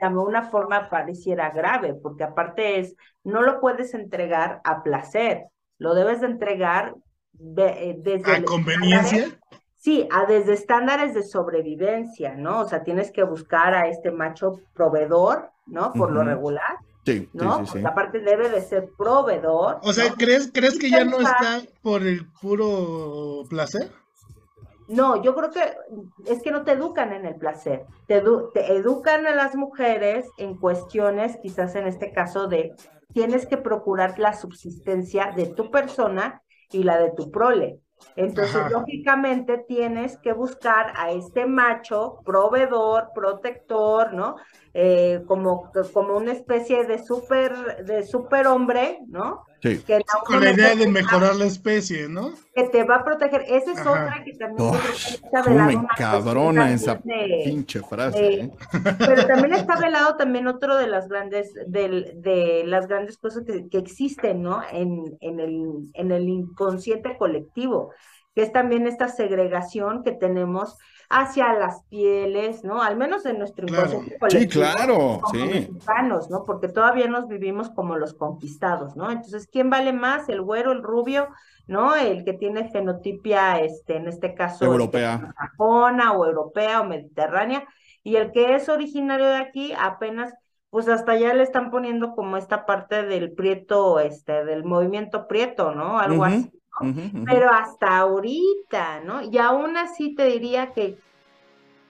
como de una forma pareciera grave, porque aparte es, no lo puedes entregar a placer, lo debes de entregar de- eh, desde ¿A el conveniencia? estándares- Sí, a desde estándares de sobrevivencia, ¿no? O sea, tienes que buscar a este macho proveedor, ¿no? Por lo regular, Sí, sí, ¿no? sí, sí. Aparte debe de ser proveedor. O sea, ¿no? ¿crees, ¿crees que ya no está por el puro placer? No, yo creo que es que no te educan en el placer, te, edu- te educan a las mujeres en cuestiones, quizás en este caso de tienes que procurar la subsistencia de tu persona y la de tu prole. Entonces, Ajá. lógicamente, tienes que buscar a este macho proveedor, protector, ¿no? Eh, como, como una especie de super, de superhombre, ¿no? Sí. Que Con la idea de mejorar la especie, ¿no? que te va a proteger. Esa es Ajá. otra que también que está cómo velada me cuestión esa de- pinche frase, de- ¿eh? pero también está velado también otro de las grandes, del- de, las grandes cosas que, que existen, ¿no? En, en el, en el inconsciente colectivo, que es también esta segregación que tenemos hacia las pieles, ¿no? Al menos en nuestro Claro. Sí, claro, como sí. mexicanos, ¿no? Porque todavía nos vivimos como los conquistados, ¿no? Entonces, ¿quién vale más? ¿El güero, el rubio, ¿no? El que tiene fenotipia, este, en este caso, Europea. sajona o europea o mediterránea, y el que es originario de aquí apenas, pues hasta ya le están poniendo como esta parte del prieto, este, del movimiento prieto, ¿no? Algo así. Pero hasta ahorita, ¿no? Y aún así te diría que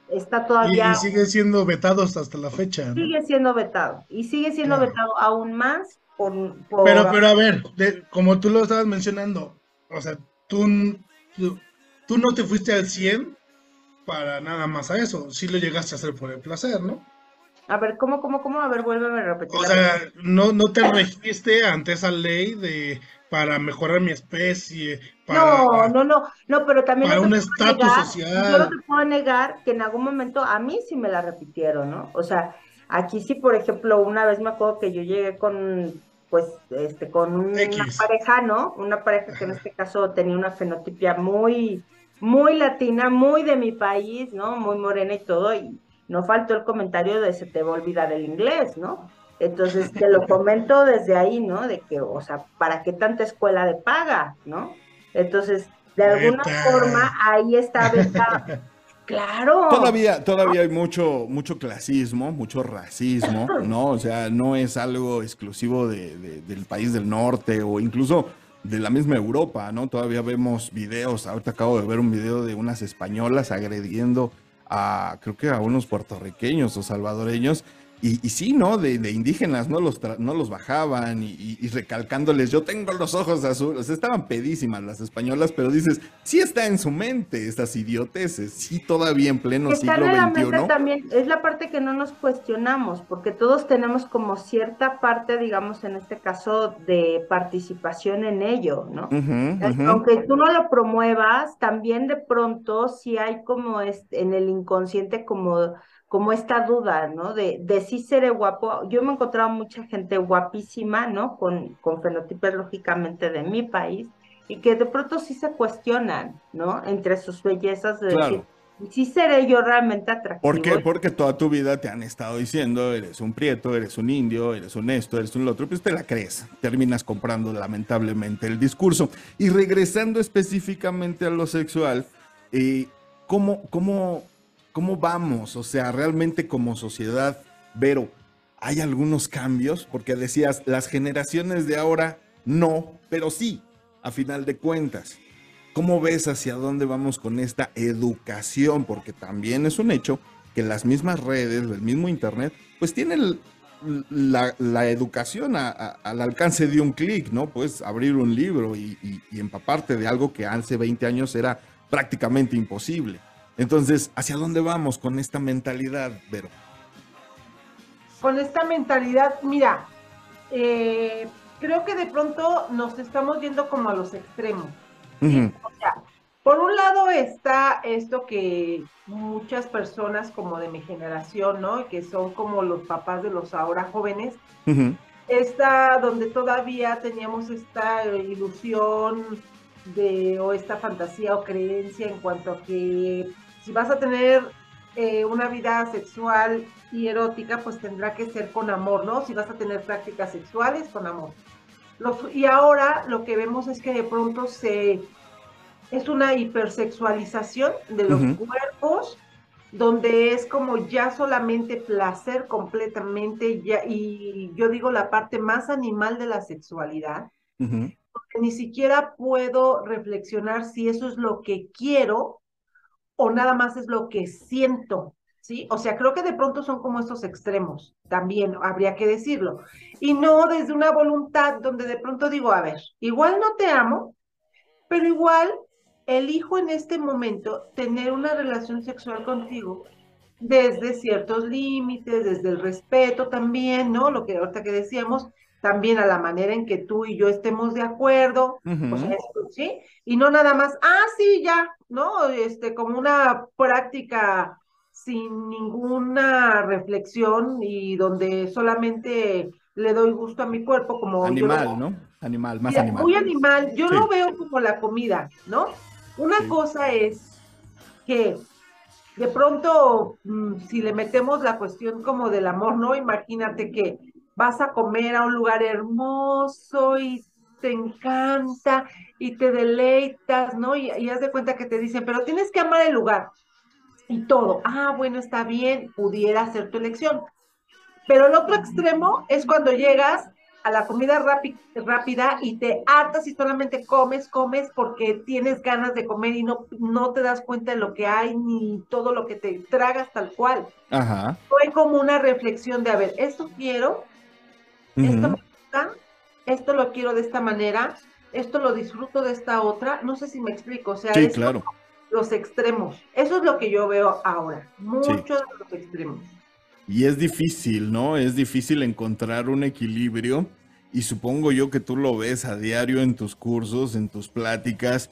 está Y, todavía y siguen siendo vetados hasta la fecha, ¿no? sigue siendo vetado y sigue siendo Claro. vetado aún más por, por- Pero, pero a ver, de- como tú lo estabas mencionando, o sea, tú, tú, tú no te fuiste al 100 para nada más a eso, sí lo llegaste a hacer por el placer, ¿no? a ver cómo cómo cómo a ver vuélveme a repetir O sea, no, no te registe ante esa ley de para mejorar mi especie, para... No, no, no, no, pero también para no un estatus negar- social. Yo no te puedo negar que en algún momento a mí sí me la repitieron, ¿no? O sea, aquí sí, por ejemplo, una vez me acuerdo que yo llegué con, pues, este, con una X. pareja, ¿no? Una pareja que en este caso tenía una fenotipia muy, muy latina, muy de mi país, ¿no? Muy morena y todo, y no faltó el comentario de se te va a olvidar el inglés, ¿no? Entonces, te lo comento desde ahí, ¿no? De que, o sea, ¿para qué tanta escuela de paga, ¿no? Entonces, de alguna forma, ahí está. Claro. Todavía, todavía hay mucho, mucho clasismo, mucho racismo, ¿no? O sea, no es algo exclusivo de- de- del país del norte o incluso de la misma Europa, ¿no? Todavía vemos videos, ahorita acabo de ver un video de unas españolas agrediendo a, creo que a unos puertorriqueños o salvadoreños, y, y sí, ¿no? De, de indígenas, no los, no los bajaban y, y- recalcándoles, yo tengo los ojos azules. O sea, estaban pedísimas las españolas, pero dices, sí está en su mente estas idioteces, sí todavía en pleno Que siglo en la mente XXI. también, es la parte que no nos cuestionamos, porque todos tenemos como cierta parte, digamos, en este caso, de participación en ello, ¿no? Ujú, ujú. Aunque tú no lo promuevas, también de pronto sí hay como este, en el inconsciente como, como esta duda, ¿no? De, de sí seré guapo. Yo me he encontrado mucha gente guapísima, ¿no? Con, con fenotipos lógicamente de mi país y que de pronto sí se cuestionan, ¿no? Entre sus bellezas de Claro. decir, sí seré yo realmente atractivo. ¿Por qué? Porque toda tu vida te han estado diciendo, eres un prieto, eres un indio, eres un esto, eres un lo otro, pues te la crees. Terminas comprando lamentablemente el discurso. Y regresando específicamente a lo sexual, eh, ¿cómo, cómo, ¿cómo vamos? O sea, realmente como sociedad, Vero, ¿hay algunos cambios? Porque decías, las generaciones de ahora no, pero sí, a final de cuentas. ¿Cómo ves hacia dónde vamos con esta educación? Porque también es un hecho que las mismas redes, el mismo Internet, pues tienen la, educación al alcance de un clic, ¿no? Puedes abrir un libro y, y- y empaparte de algo que hace 20 años era prácticamente imposible. Entonces, ¿hacia dónde vamos con esta mentalidad, Vero? con esta mentalidad, mira, eh, creo que de pronto nos estamos yendo como a los extremos. O sea, por un lado está esto que muchas personas como de mi generación, ¿no? Que son como los papás de los ahora jóvenes, ujú, está donde todavía teníamos esta ilusión de o esta fantasía o creencia en cuanto a que si vas a tener eh, una vida sexual y erótica, pues tendrá que ser con amor, ¿no? Si vas a tener prácticas sexuales, con amor. Los- y ahora lo que vemos es que de pronto se es una hipersexualización de los Ujú. cuerpos, donde es como ya solamente placer completamente, ya, y yo digo la parte más animal de la sexualidad, ujú. porque ni siquiera puedo reflexionar si eso es lo que quiero o nada más es lo que siento, ¿sí? O sea, creo que de pronto son como estos extremos, también habría que decirlo, y no desde una voluntad donde de pronto digo, a ver, igual no te amo, pero igual elijo en este momento tener una relación sexual contigo desde ciertos límites, desde el respeto también, ¿no? Lo que ahorita que decíamos, también a la manera en que tú y yo estemos de acuerdo, o sea, ¿sí? Y no nada más, ah, sí, ya, ¿no? Este, como una práctica sin ninguna reflexión y donde solamente le doy gusto a mi cuerpo como lo Animal, ¿no? Animal, más Mira, animal. Muy animal, yo Sí. lo veo como la comida, ¿no? Una Sí. cosa es que de pronto, mm, si le metemos la cuestión como del amor, ¿no? Imagínate que vas a comer a un lugar hermoso y te encanta y te deleitas, ¿no? Y, y haz de cuenta que te dicen, pero tienes que amar el lugar y todo. Ah, bueno, está bien, pudiera ser tu elección. Pero el otro extremo es cuando llegas a la comida rápi- rápida y te hartas y solamente comes, comes porque tienes ganas de comer y no, no te das cuenta de lo que hay ni todo lo que te tragas tal cual. Ajá. Fue como una reflexión de, a ver, esto quiero, esto me gusta, esto lo quiero de esta manera, esto lo disfruto de esta otra. No sé si me explico, o sea, Sí, claro. los extremos. Eso es lo que yo veo ahora, muchos de los extremos. Y es difícil, ¿no? Es difícil encontrar un equilibrio y supongo yo que tú lo ves a diario en tus cursos, en tus pláticas,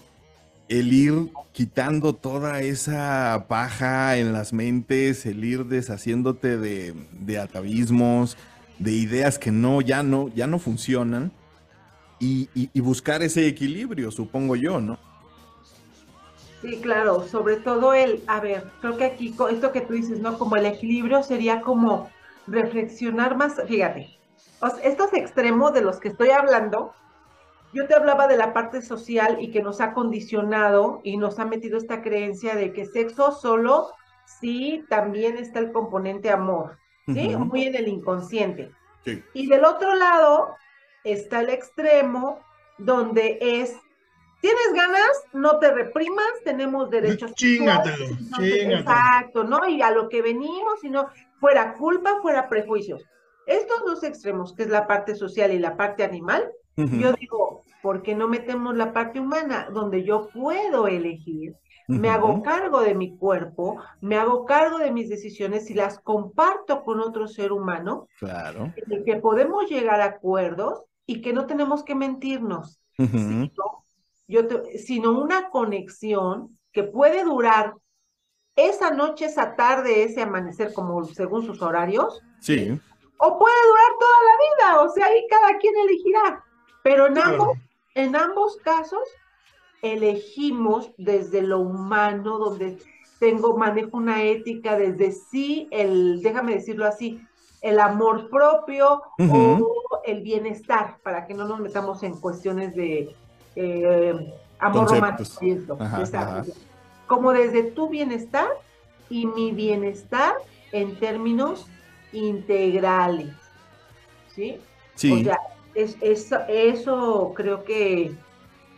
el ir quitando toda esa paja en las mentes, el ir deshaciéndote de, de atavismos, de ideas que no, ya no, ya no funcionan y, buscar ese equilibrio, supongo yo, ¿no? Sí, claro, sobre todo el, a ver, creo que aquí esto que tú dices, ¿no? Como el equilibrio sería como reflexionar más, fíjate, estos extremos de los que estoy hablando, yo te hablaba de la parte social y que nos ha condicionado y nos ha metido esta creencia de que sexo solo sí también está el componente amor, ¿sí? Muy en el inconsciente. Sí. Y del otro lado está el extremo donde es tienes ganas, no te reprimas, tenemos derechos. Chingatelo. Exacto, ¿no? Y a lo que venimos, y no fuera culpa, fuera prejuicios. Estos dos extremos, que es la parte social y la parte animal, yo digo, ¿por qué no metemos la parte humana donde yo puedo elegir? Me hago cargo de mi cuerpo, me hago cargo de mis decisiones y las comparto con otro ser humano, Claro. en el que podemos llegar a acuerdos y que no tenemos que mentirnos, sino, yo te- sino una conexión que puede durar esa noche, esa tarde, ese amanecer, como según sus horarios, Sí. o puede durar toda la vida, o sea, ahí cada quien elegirá. Pero en Claro. ambos, en ambos casos, elegimos desde lo humano, donde tengo, manejo una ética desde sí, el, déjame decirlo así, el amor propio o el bienestar, para que no nos metamos en cuestiones de eh, amor Conceptos. romántico. Ajá, ajá. Como desde tu bienestar y mi bienestar en términos integrales. ¿Sí? O sea, es, eso, eso creo que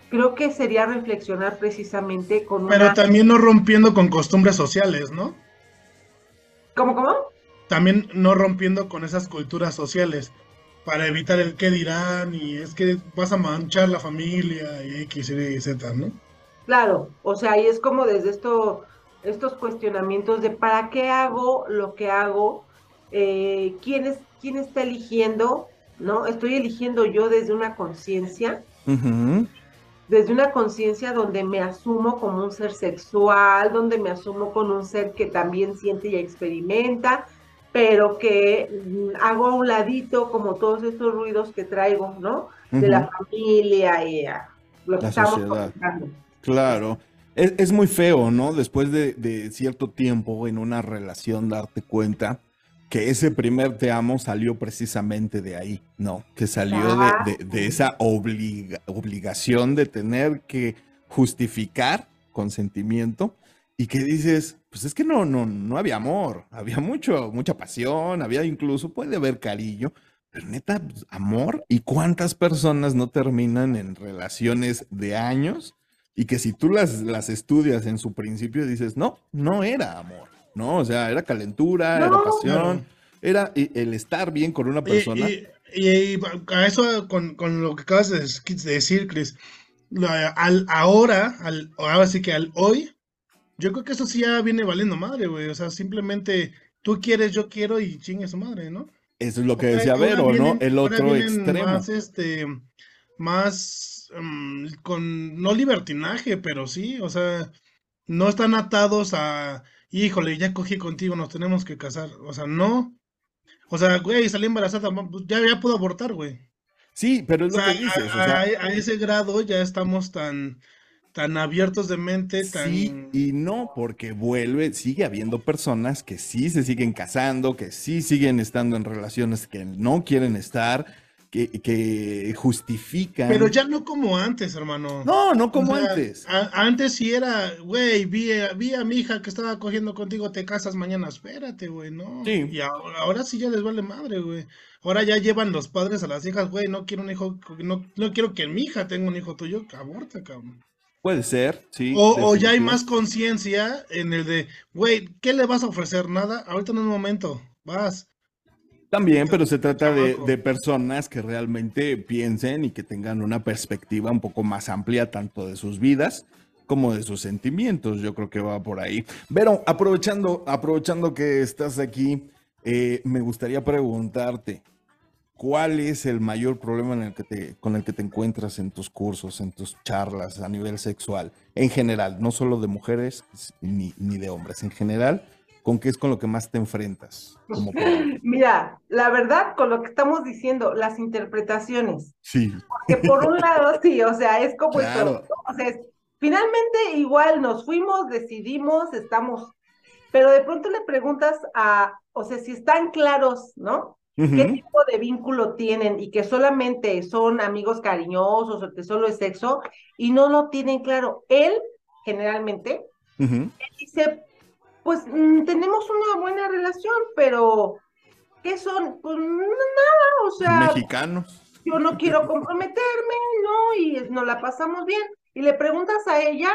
creo que sería reflexionar precisamente con Pero una también no rompiendo con costumbres sociales, ¿no? ¿Cómo, cómo? También no rompiendo con esas culturas sociales para evitar el qué dirán y es que vas a manchar la familia y X, Y, Z, ¿no? Claro, o sea, y es como desde esto, estos cuestionamientos de para qué hago lo que hago, eh, quién es, quién está eligiendo, ¿no? Estoy eligiendo yo desde una conciencia, Ujú, desde una conciencia donde me asumo como un ser sexual, donde me asumo con un ser que también siente y experimenta, pero que mm, hago a un ladito como todos estos ruidos que traigo, ¿no? De la familia y lo que La estamos comentando. Claro. Es, es muy feo, ¿no? Después de, de cierto tiempo en una relación darte cuenta que ese primer te amo salió precisamente de ahí, ¿no? Que salió de, de- de esa obliga- obligación de tener que justificar consentimiento y que dices, pues es que no, no, no había amor, había mucho, mucha pasión, había incluso, puede haber cariño, pero neta, pues, amor. ¿Y cuántas personas no terminan en relaciones de años? Y que si tú las, las estudias en su principio dices, no, no era amor, ¿no? O sea, era calentura, era No. pasión, era el estar bien con una persona. y- y- y a eso, con, con lo que acabas de decir, Chris, al ahora, al, ahora sí que al hoy, yo creo que eso sí ya viene valiendo madre, güey. O sea, simplemente tú quieres, yo quiero y chingue su madre, ¿no? Eso es lo que decía ahora Vero, ¿no? vienen- El otro extremo. Más, este, más, mm, con, no libertinaje, pero sí, o sea, no están atados a, híjole, ya cogí contigo, nos tenemos que casar. O sea, no. O sea, güey, salí embarazada, pues, ya, ya puedo abortar, güey. Sí, pero O es lo sea, que dices. o a, sea, a- a ese grado ya estamos tan, tan abiertos de mente, tan... Sí y no, porque vuelve, sigue habiendo personas que sí se siguen casando, que sí siguen estando en relaciones que no quieren estar, que, que justifican. Pero ya no como antes, hermano. No, no como O sea, antes. a- antes sí era, güey, vi, a- vi a mi hija que estaba cogiendo contigo, te casas mañana, espérate, güey, no. Sí. Y ahora, ahora sí ya les vale madre, güey. Ahora ya llevan los padres a las hijas, güey, no quiero un hijo, no, no quiero que mi hija tenga un hijo tuyo, aborta, cabrón. Puede ser, sí. O, o ya hay más conciencia en el de, güey, ¿qué le vas a ofrecer? Nada, ahorita no es momento, vas. También, pero se trata de, personas que realmente piensen y que tengan una perspectiva un poco más amplia, tanto de sus vidas como de sus sentimientos. Yo creo que va por ahí. Pero aprovechando, aprovechando que estás aquí, eh, me gustaría preguntarte, ¿cuál es el mayor problema en el que te, con el que te encuentras en tus cursos, en tus charlas a nivel sexual? En general, no solo de mujeres ni, ni de hombres, en general, ¿con qué es con lo que más te enfrentas? Como? Mira, la verdad, con lo que estamos diciendo, las interpretaciones, Sí. que por un lado sí, o sea, es como esto, Claro. ¿no? o sea, es- finalmente igual nos fuimos, decidimos, estamos, pero de pronto le preguntas a, o sea, si están claros, ¿no? ¿Qué tipo de vínculo tienen y que solamente son amigos cariñosos o que solo es sexo y no lo tienen claro? Él, generalmente, Ujú. dice, pues mm, tenemos una buena relación, pero ¿qué son? Pues nada, o sea, Mexicanos. yo no quiero comprometerme, ¿no? Y nos la pasamos bien. y le preguntas a ella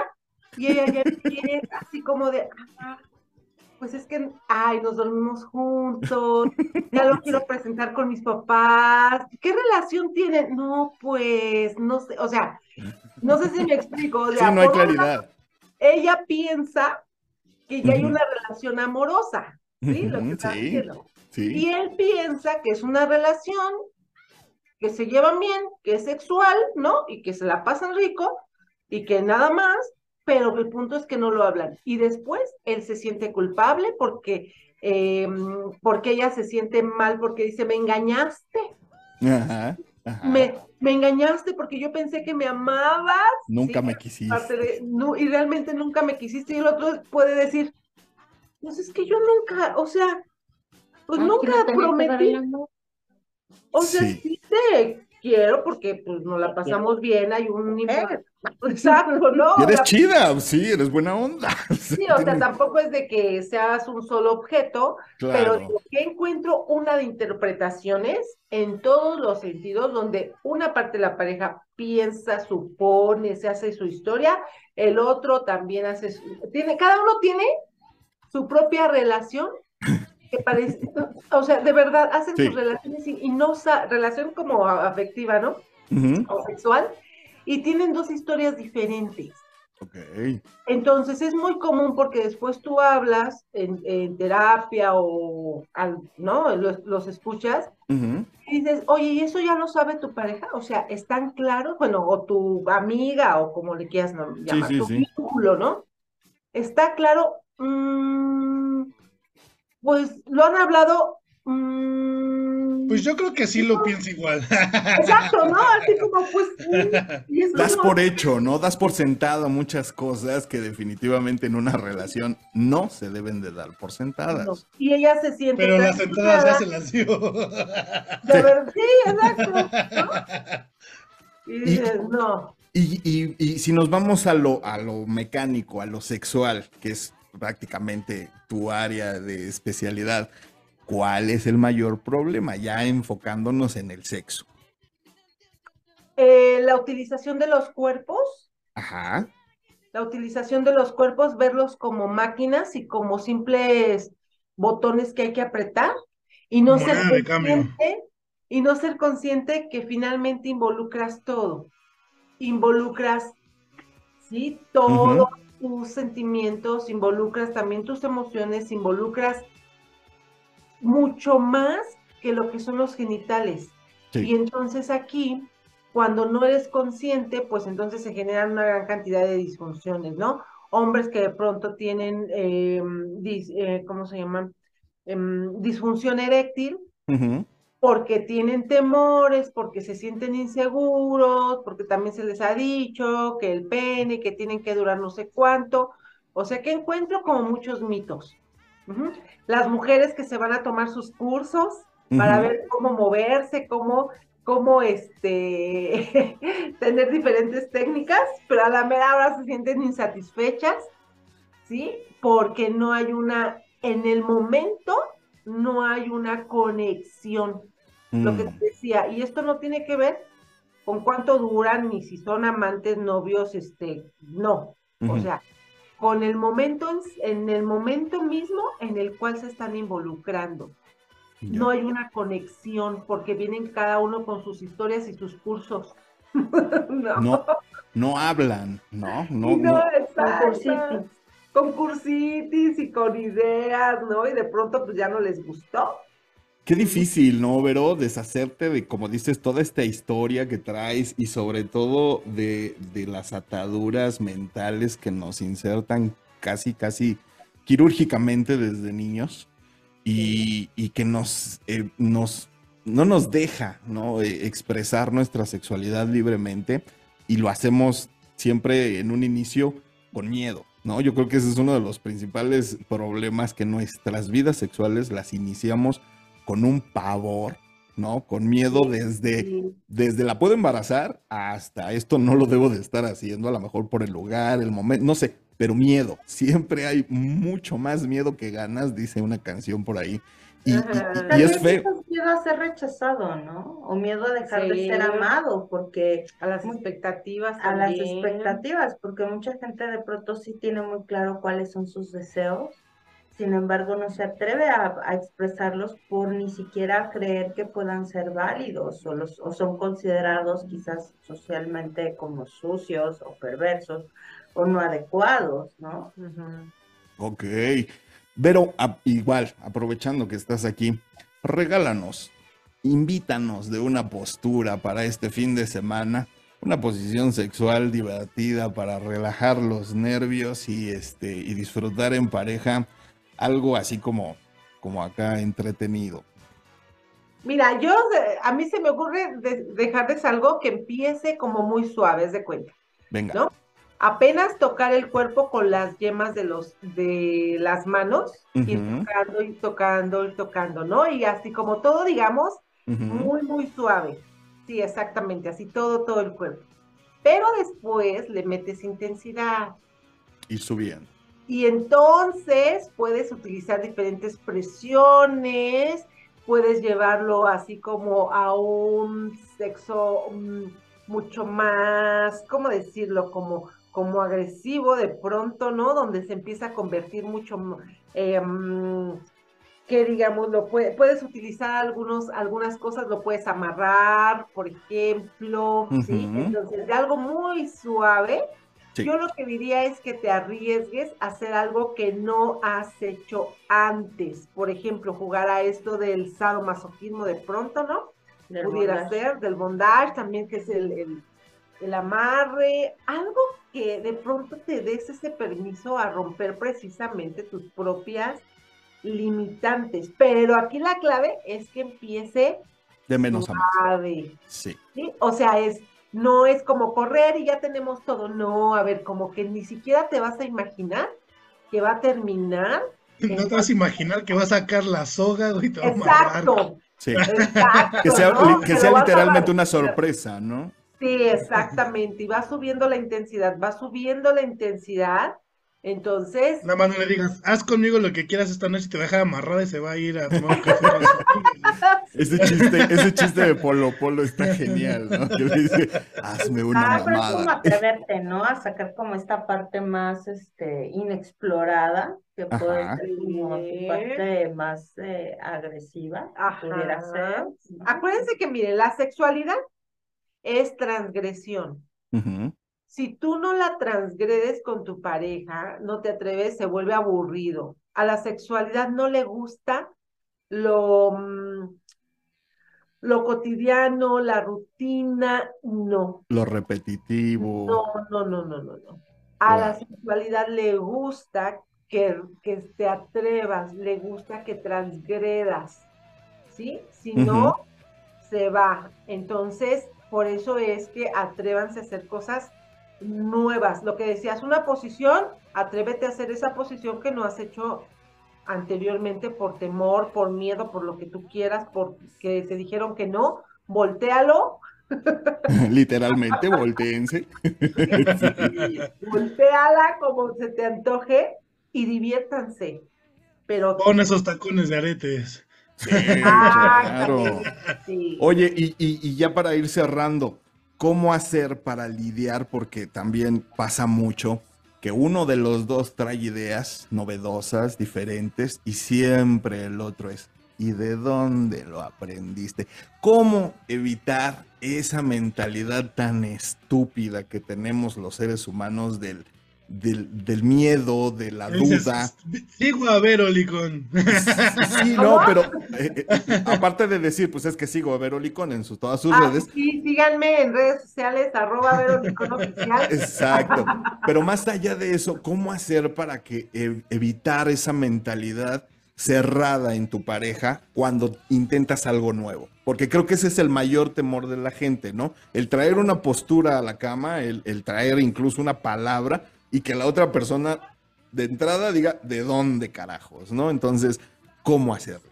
y ella ya empieza así como de, "Ah, pues es que, ay, nos dormimos juntos, ya lo quiero presentar con mis papás, ¿qué relación tienen? No, pues, no sé, o sea, no sé si me explico, o Sí, no hay claridad. ella piensa que ya hay una relación amorosa, ¿sí? Lo que está sí. Y él piensa que es una relación que se llevan bien, que es sexual, ¿no? Y que se la pasan rico y que nada más, pero el punto es que no lo hablan. Y después él se siente culpable porque, eh, porque ella se siente mal porque dice, me engañaste, ajá. Me, me engañaste porque yo pensé que me amabas. Nunca ¿sí? me quisiste. de, no, y realmente nunca me quisiste. Y el otro puede decir, pues es que yo nunca, o sea, pues nunca prometí. O sea, Sí. sí te quiero porque pues nos la pasamos bien, hay un nivel. Exacto, ¿no? Y O eres sea, chida, sí, eres buena onda. sí, o sea, tampoco es de que seas un solo objeto, pero Claro. que encuentro una de interpretaciones en todos los sentidos, donde una parte de la pareja piensa, supone, se hace su historia, el otro también hace su, tiene, cada uno tiene su propia relación que parece, o sea, de verdad, hacen Sí. sus relaciones y, y no, relación como afectiva, ¿no? O sexual, y tienen dos historias diferentes. Ok. Entonces es muy común porque después tú hablas en, en terapia o, al- ¿no? Los, los escuchas y dices, oye, ¿y eso ya lo sabe tu pareja? O sea, ¿están claros? Bueno, o tu amiga o como le quieras llamar, sí, tu vínculo, ¿no? ¿Está claro? Mm, pues lo han hablado. mm, Pues yo creo que sí lo pienso igual. Exacto, ¿no? Así como, pues. mm, y es Das como- por hecho, ¿no? Das por sentado muchas cosas que definitivamente en una relación no se deben de dar por sentadas. No, Y ella se siente. Pero las entradas ya se las dio. De verdad, sí, exacto. ¿no? Y dices, no. Y, y- y si nos vamos a lo, a lo mecánico, a lo sexual, que es prácticamente tu área de especialidad, ¿cuál es el mayor problema? Ya enfocándonos en el sexo. Eh, la utilización de los cuerpos, Ajá. la utilización de los cuerpos, verlos como máquinas y como simples botones que hay que apretar y no ser Moneda consciente, y no ser consciente que finalmente involucras todo. Involucras, sí, todos tus sentimientos, involucras también tus emociones, involucras mucho más que lo que son los genitales. Sí. Y entonces aquí, cuando no eres consciente, pues entonces se generan una gran cantidad de disfunciones, ¿no? Hombres que de pronto tienen, eh, dis- eh, ¿cómo se llaman? Em, disfunción eréctil. Porque tienen temores, porque se sienten inseguros, porque también se les ha dicho que el pene, que tienen que durar no sé cuánto. O sea que encuentro como muchos mitos. Las mujeres que se van a tomar sus cursos para ver cómo moverse, cómo, cómo este, tener diferentes técnicas, pero a la mera hora se sienten insatisfechas, ¿sí? Porque no hay una, en el momento, no hay una conexión lo que Mm. te decía, y esto no tiene que ver con cuánto duran, ni si son amantes, novios, este, no, o sea, con el momento, en, el momento mismo en el cual se están involucrando. No hay una conexión porque vienen cada uno con sus historias y sus cursos. no, No, no hablan, ¿no? No, no. Con cursitis y con ideas, ¿no? Y de pronto pues ya no les gustó. Qué difícil, ¿no, Vero? Deshacerte de, como dices, toda esta historia que traes y sobre todo de, de las ataduras mentales que nos insertan casi, casi quirúrgicamente desde niños y, y que nos, eh, nos, no nos deja, ¿no? Eh, expresar nuestra sexualidad libremente y lo hacemos siempre en un inicio con miedo, ¿no? Yo creo que ese es uno de los principales problemas que nuestras vidas sexuales las iniciamos con un pavor, ¿no? Con miedo desde, desde la puedo embarazar hasta esto no lo debo de estar haciendo, a lo mejor por el lugar, el momento, no sé, pero miedo. Siempre hay mucho más miedo que ganas, dice una canción por ahí. Y, y- y- y es feo. miedo a ser rechazado, ¿no? O miedo a dejar de ser amado, porque A las expectativas a las también. expectativas, porque mucha gente de pronto sí tiene muy claro cuáles son sus deseos, sin embargo no se atreve a, expresarlos por ni siquiera creer que puedan ser válidos o, los, o son considerados quizás socialmente como sucios o perversos o no adecuados, ¿no? Ujú. Ok. Vero, a- igual, aprovechando que estás aquí, regálanos, invítanos de una postura para este fin de semana, una posición sexual divertida para relajar los nervios y este y disfrutar en pareja algo así como como acá entretenido. Mira, yo, a mí se me ocurre de- dejarles algo que empiece como muy suave, es de cuenta. Venga. ¿No? Apenas tocar el cuerpo con las yemas de los, de las manos, ir Ujú, tocando, ir tocando, ir tocando, ¿no? Y así como todo, digamos, muy, muy suave. Sí, exactamente, así todo, todo el cuerpo. Pero después le metes intensidad. Y subiendo. Y entonces puedes utilizar diferentes presiones, puedes llevarlo así como a un sexo mm, mucho más, ¿cómo decirlo? Como, como agresivo de pronto, ¿no? Donde se empieza a convertir mucho, eh, que digamos, lo puede- puedes utilizar algunos, algunas cosas, lo puedes amarrar, por ejemplo, ¿sí? Entonces, de algo muy suave, Sí. yo lo que diría es que te arriesgues a hacer algo que no has hecho antes. Por ejemplo, jugar a esto del sadomasoquismo de pronto, ¿no? Del Pudiera bondage. ser, del bondage también, que es el, el- el amarre, algo que de pronto te des ese permiso a romper precisamente tus propias limitantes. Pero aquí la clave es que empiece De menos a más. ¿sí? O sea, es, no es como correr y ya tenemos todo, no, a ver, como que ni siquiera te vas a imaginar que va a terminar. No te vas a imaginar que va a sacar la soga, güey, y te va a. Exacto, Sí. exacto. Que sea, a literalmente una sorpresa, ¿no? Sí, exactamente, y va subiendo la intensidad, va subiendo la intensidad, entonces, Nada más no le digas, haz conmigo lo que quieras esta noche y te va a dejar amarrada y se va a ir a tomar un café. Ese chiste, ese chiste de Polo Polo está genial, ¿no? Que le dice, hazme una Ah, pero es como atreverte, ¿no? A sacar como esta parte más este, inexplorada, que puede ser como tu parte más eh, agresiva, pudiera Ajá. ser. ¿no? acuérdense que, miren, la sexualidad es transgresión. Ujú. Si tú no la transgredes con tu pareja, no te atreves, se vuelve aburrido. A la sexualidad no le gusta lo, mm, lo cotidiano, la rutina, no. Lo repetitivo. No, no, no, no, no, no. A la sexualidad le gusta que, que te atrevas, le gusta que transgredas, ¿sí? Si no, se va. Entonces, por eso es que atrévanse a hacer cosas nuevas. Lo que decías, una posición, atrévete a hacer esa posición que no has hecho anteriormente por temor, por miedo, por lo que tú quieras, porque te dijeron que no, voltealo Literalmente, volteense. Volteala como se te antoje y diviértanse. Pero Pon esos tacones de aretes. Sí, Ah, claro. sí. Oye, y, y- y ya para ir cerrando, ¿cómo hacer para lidiar? Porque también pasa mucho que uno de los dos trae ideas novedosas, diferentes, y siempre el otro es, ¿y de dónde lo aprendiste? ¿Cómo evitar esa mentalidad tan estúpida que tenemos los seres humanos del, del, del miedo, de la duda? Sigo a ver, Olicón. Sí, no, pero eh, eh, aparte de decir, pues es que sigo a Verolicón en sus, todas sus Ah, redes. sí, síganme en redes sociales, arroba Veronicón Oficial. Exacto. Pero más allá de eso, ¿cómo hacer para que evitar esa mentalidad cerrada en tu pareja cuando intentas algo nuevo? Porque creo que ese es el mayor temor de la gente, ¿no? El traer una postura a la cama, el, el traer incluso una palabra y que la otra persona de entrada diga, ¿de dónde carajos? ¿No? Entonces, ¿cómo hacerlo?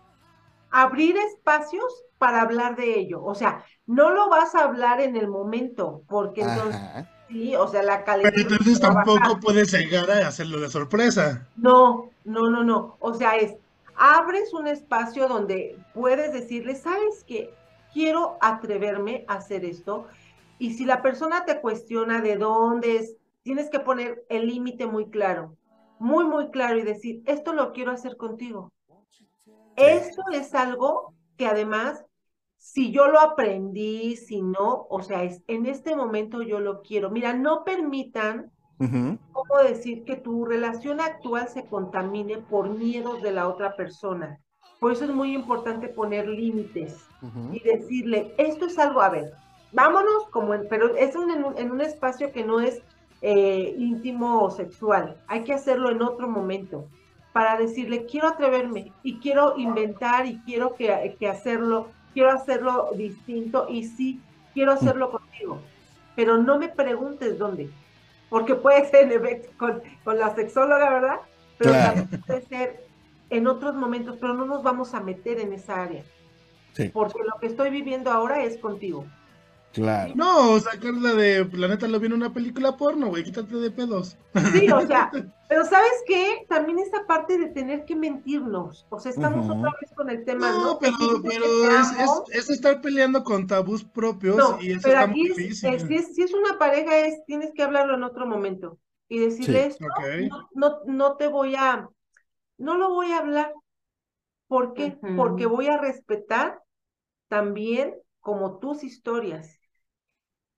Abrir espacios para hablar de ello. O sea, no lo vas a hablar en el momento, porque entonces Ajá. Sí, o sea, la Pero calentura. entonces bajar. tampoco puedes llegar a hacerlo de sorpresa. No, no, no, no. O sea, es, abres un espacio donde puedes decirle, ¿sabes qué? Quiero atreverme a hacer esto. Y si la persona te cuestiona de dónde es, tienes que poner el límite muy claro, muy, muy claro y decir, esto lo quiero hacer contigo. Esto es algo que además, si yo lo aprendí, si no, o sea, es, en este momento yo lo quiero. Mira, no permitan Ujú. ¿cómo decir que tu relación actual se contamine por miedos de la otra persona? Por eso es muy importante poner límites Ujú. y decirle, esto es algo, a ver, vámonos, como en- pero es un- en, un, en un espacio que no es eh, íntimo o sexual. Hay que hacerlo en otro momento para decirle, quiero atreverme y quiero inventar y quiero que, que hacerlo, quiero hacerlo distinto y sí, quiero hacerlo contigo, pero no me preguntes dónde, porque puede ser en efecto con, con la sexóloga, ¿verdad? Pero Claro. también puede ser en otros momentos, pero no nos vamos a meter en esa área, Sí, porque lo que estoy viviendo ahora es contigo. Claro. No, sacarla de, la neta lo vi en una película porno, güey, quítate de pedos. Sí, o sea, pero ¿sabes qué? También esa parte de tener que mentirnos, o sea, estamos otra vez con el tema, ¿no? No, pero, pero es, es, es estar peleando con tabús propios No, y eso pero está aquí es- difícil. es- si, es, si es una pareja, es, tienes que hablarlo en otro momento y decirle esto, no, no, no te voy a, no lo voy a hablar. ¿Por qué? Porque voy a respetar también como tus historias.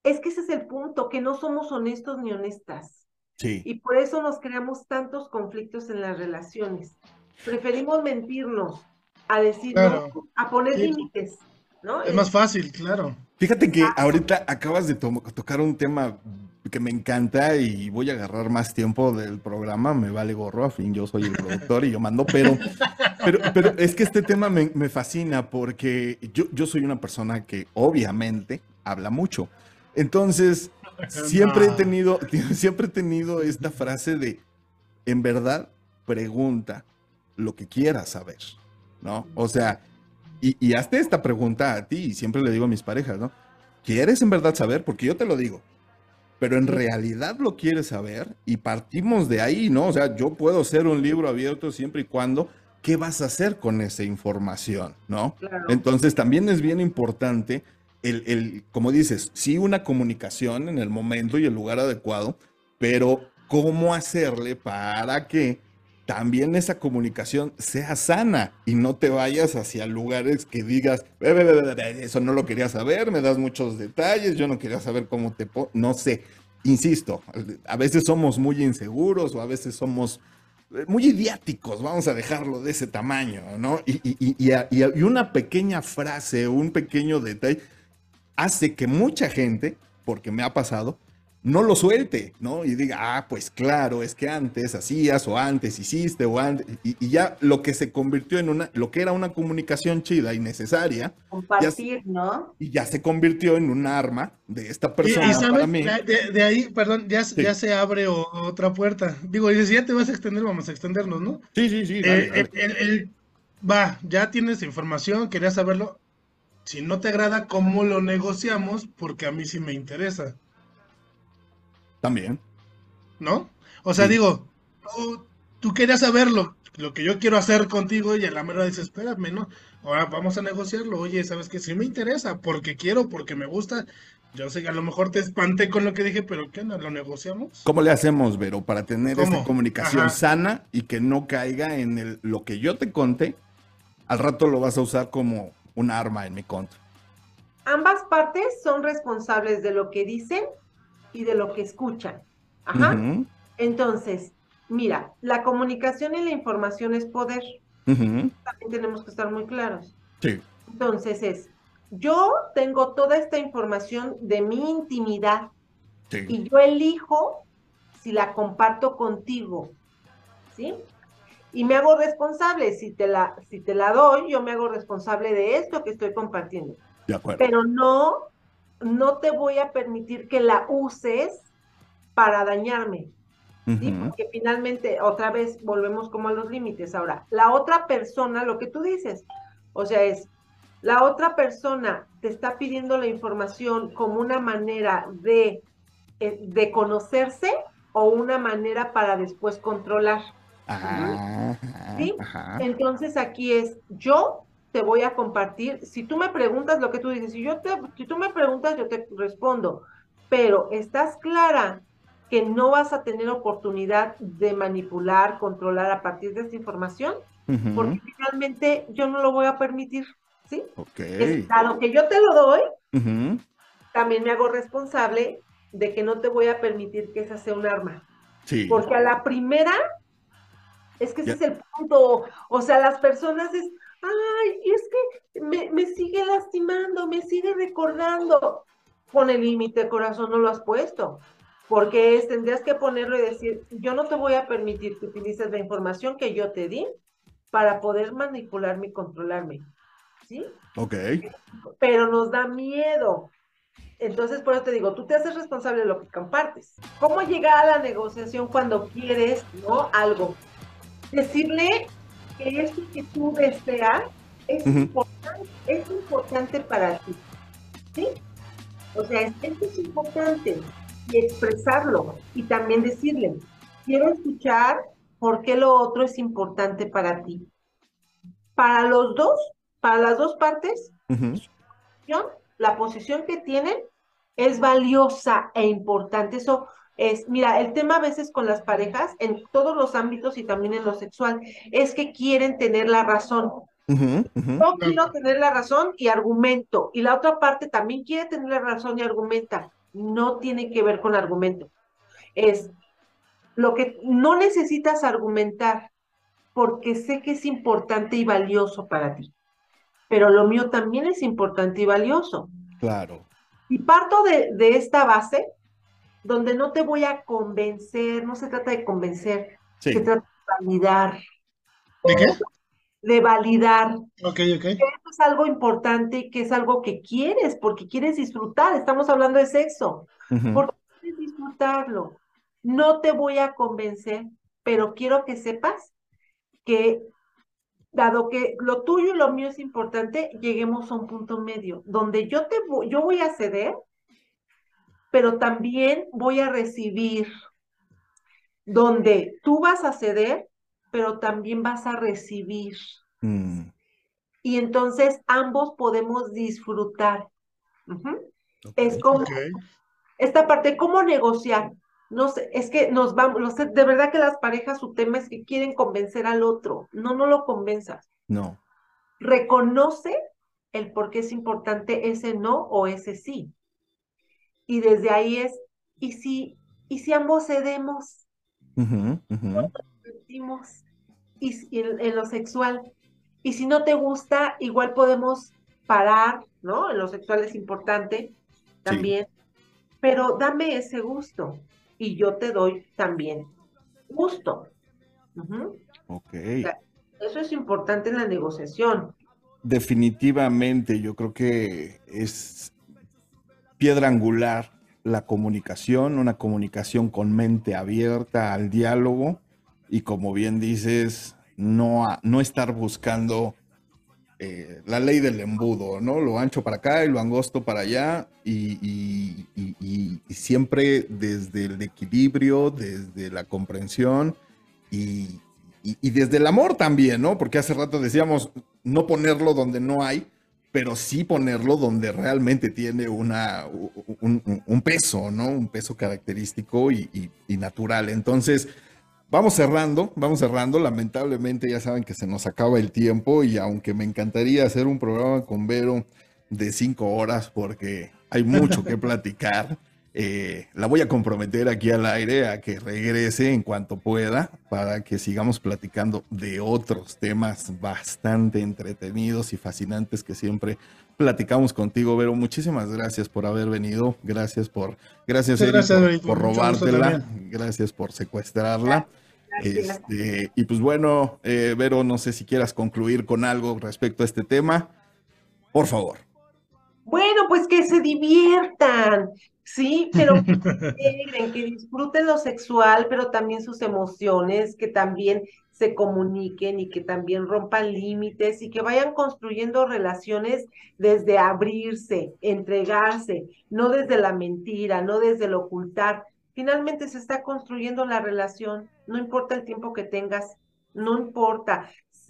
Es que ese es el punto, que no somos honestos ni honestas. Sí. Y por eso nos creamos tantos conflictos en las relaciones. Preferimos mentirnos a decir Claro. a poner Sí. límites, ¿no? Es más fácil, claro. Fíjate que ahorita acabas de to- tocar un tema que me encanta y voy a agarrar más tiempo del programa, me vale gorro, a fin yo soy el productor y yo mando, pero, pero, pero es que este tema me, me fascina porque yo, yo soy una persona que obviamente habla mucho. Entonces, siempre he tenido, siempre he tenido esta frase de, en verdad, pregunta lo que quieras saber, ¿no? O sea, y, y hazte esta pregunta a ti, y siempre le digo a mis parejas, ¿no? ¿Quieres en verdad saber? Porque yo te lo digo, pero en realidad lo quieres saber y partimos de ahí, ¿no? O sea, yo puedo ser un libro abierto siempre y cuando, ¿qué vas a hacer con esa información, ¿no? Claro. Entonces también es bien importante el, el, como dices, sí una comunicación en el momento y el lugar adecuado, pero cómo hacerle para que también esa comunicación sea sana y no te vayas hacia lugares que digas, "Ve, ve, ve, ve, ve, eso no lo quería saber, me das muchos detalles, yo no quería saber cómo te... po-". No sé, insisto, a veces somos muy inseguros o a veces somos eh, muy idiáticos, vamos a dejarlo de ese tamaño, ¿no? Y, y- y- y una pequeña frase, un pequeño detalle, hace que mucha gente, porque me ha pasado, no lo suelte, ¿no? Y diga, ah, pues claro, es que antes hacías o antes hiciste o antes, y, y ya lo que se convirtió en una, lo que era una comunicación chida y necesaria, Compartir, ¿no? y ya se convirtió en un arma de esta Y, persona y sabes, para mí. de, de- de ahí, perdón, ya, Sí. ya se abre o- otra puerta. Digo, dices, si ya te vas a extender, vamos a extendernos, ¿no? Sí, sí, sí. dale, Eh, dale. el- el- el- va, ya tienes información, querías saberlo. Si no te agrada, ¿cómo lo negociamos? Porque a mí sí me interesa, También. ¿no? O sea, Sí. digo, tú, tú querías saberlo, lo que yo quiero hacer contigo y a la mera dices, espérame, ¿no? Ahora vamos a negociarlo. Oye, ¿sabes qué? Sí me interesa, porque quiero, porque me gusta. Yo sé que a lo mejor te espanté con lo que dije, pero ¿qué onda? ¿Lo negociamos? ¿Cómo le hacemos, Vero, para tener esta ¿Cómo? comunicación Ajá. sana y que no caiga en el, lo que yo te conté? Al rato lo vas a usar como un arma en mi contra. Ambas partes son responsables de lo que dicen y de lo que escuchan. Ajá. Entonces, mira, la comunicación y la información es poder. También tenemos que estar muy claros. Sí, Entonces es, yo tengo toda esta información de mi intimidad sí. y yo elijo si la comparto contigo, ¿sí? Y me hago responsable, si te la, si te la doy, yo me hago responsable de esto que estoy compartiendo. De acuerdo. Pero no, no te voy a permitir que la uses para dañarme, Porque finalmente, otra vez, volvemos como a los límites. Ahora, la otra persona, lo que tú dices, o sea, es, la otra persona te está pidiendo la información como una manera de eh, de conocerse o una manera para después controlar. Ajá, ¿Sí? ajá. Entonces aquí es, yo te voy a compartir, si tú me preguntas lo que tú dices, si, yo te, si tú me preguntas, yo te respondo, pero ¿estás clara que no vas a tener oportunidad de manipular, controlar a partir de esta información? Porque finalmente yo no lo voy a permitir, ¿sí? Ok. Es, dado que yo te lo doy, también me hago responsable de que no te voy a permitir que esa sea un arma. Sí. Porque a la primera, es que ese Ya. es el punto. O sea, las personas es, ay, es que me, me sigue lastimando, me sigue recordando. Pone límite, corazón, no lo has puesto. Porque es, tendrías que ponerlo y decir, yo no te voy a permitir que utilices la información que yo te di para poder manipularme y controlarme. ¿Sí? Ok. pero nos da miedo. Entonces, por eso te digo, tú te haces responsable de lo que compartes. ¿Cómo llegar a la negociación cuando quieres, no, algo? Decirle que eso que tú deseas es, importante, es importante para ti. ¿Sí? O sea, es- esto es importante y expresarlo y también decirle, quiero escuchar por qué lo otro es importante para ti. Para los dos, para las dos partes, la posición que tienen es valiosa e importante. Eso es, mira, el tema a veces con las parejas, en todos los ámbitos y también en lo sexual, es que quieren tener la razón. Yo quiero tener la razón y argumento, y la otra parte también quiere tener la razón y argumenta. No tiene que ver con argumento. Es lo que no necesitas argumentar, porque sé que es importante y valioso para ti. Pero lo mío también es importante y valioso. Claro. Y parto de, de esta base, donde no te voy a convencer, no se trata de convencer, Sí. se trata de validar, ¿De qué? de validar Ok, ok. que esto es algo importante y que es algo que quieres, porque quieres disfrutar. Estamos hablando de sexo, porque quieres disfrutarlo. No te voy a convencer, pero quiero que sepas que, dado que lo tuyo y lo mío es importante, lleguemos a un punto medio, donde yo te yo voy a ceder, pero también voy a recibir, donde tú vas a ceder, pero también vas a recibir. mm, Y entonces ambos podemos disfrutar. Es como esta parte, ¿cómo negociar? No sé, es que nos vamos, no sé, de verdad que las parejas su tema es que quieren convencer al otro. No, no lo convenzas. No. Reconoce el por qué es importante ese no o ese sí. Y desde ahí es, ¿y si, y si ambos cedemos? Ujú, ujú. sentimos y, si- en, en lo sexual. Y si no te gusta, igual podemos parar, ¿no? En lo sexual es importante también. Pero dame ese gusto y yo te doy también gusto. Ujú. Ok. Eso es importante en la negociación. Definitivamente, yo creo que es piedra angular la comunicación, una comunicación con mente abierta al diálogo y como bien dices, no, no estar buscando eh, la ley del embudo, ¿no? Lo ancho para acá y lo angosto para allá y, y- siempre desde el equilibrio, desde la comprensión y desde el amor también, ¿no? Porque hace rato decíamos no ponerlo donde no hay, pero sí ponerlo donde realmente tiene una, un, peso, ¿no? Un peso característico y, y- y natural. Entonces, vamos cerrando, vamos cerrando. Lamentablemente ya saben que se nos acaba el tiempo y aunque me encantaría hacer un programa con Vero de cinco horas porque hay mucho que platicar. Eh, la voy a comprometer aquí al aire a que regrese en cuanto pueda para que sigamos platicando de otros temas bastante entretenidos y fascinantes que siempre platicamos contigo, Vero. Muchísimas gracias por haber venido. Gracias por, gracias, por, robártela. Gracias por secuestrarla. Gracias. Este, y pues bueno, eh, Vero, no sé si quieras concluir con algo respecto a este tema. Por favor. Bueno, pues que se diviertan, sí, pero que que disfruten lo sexual, pero también sus emociones, que también se comuniquen y que también rompan límites y que vayan construyendo relaciones desde abrirse, entregarse, no desde la mentira, no desde el ocultar. Finalmente se está construyendo la relación, no importa el tiempo que tengas, no importa.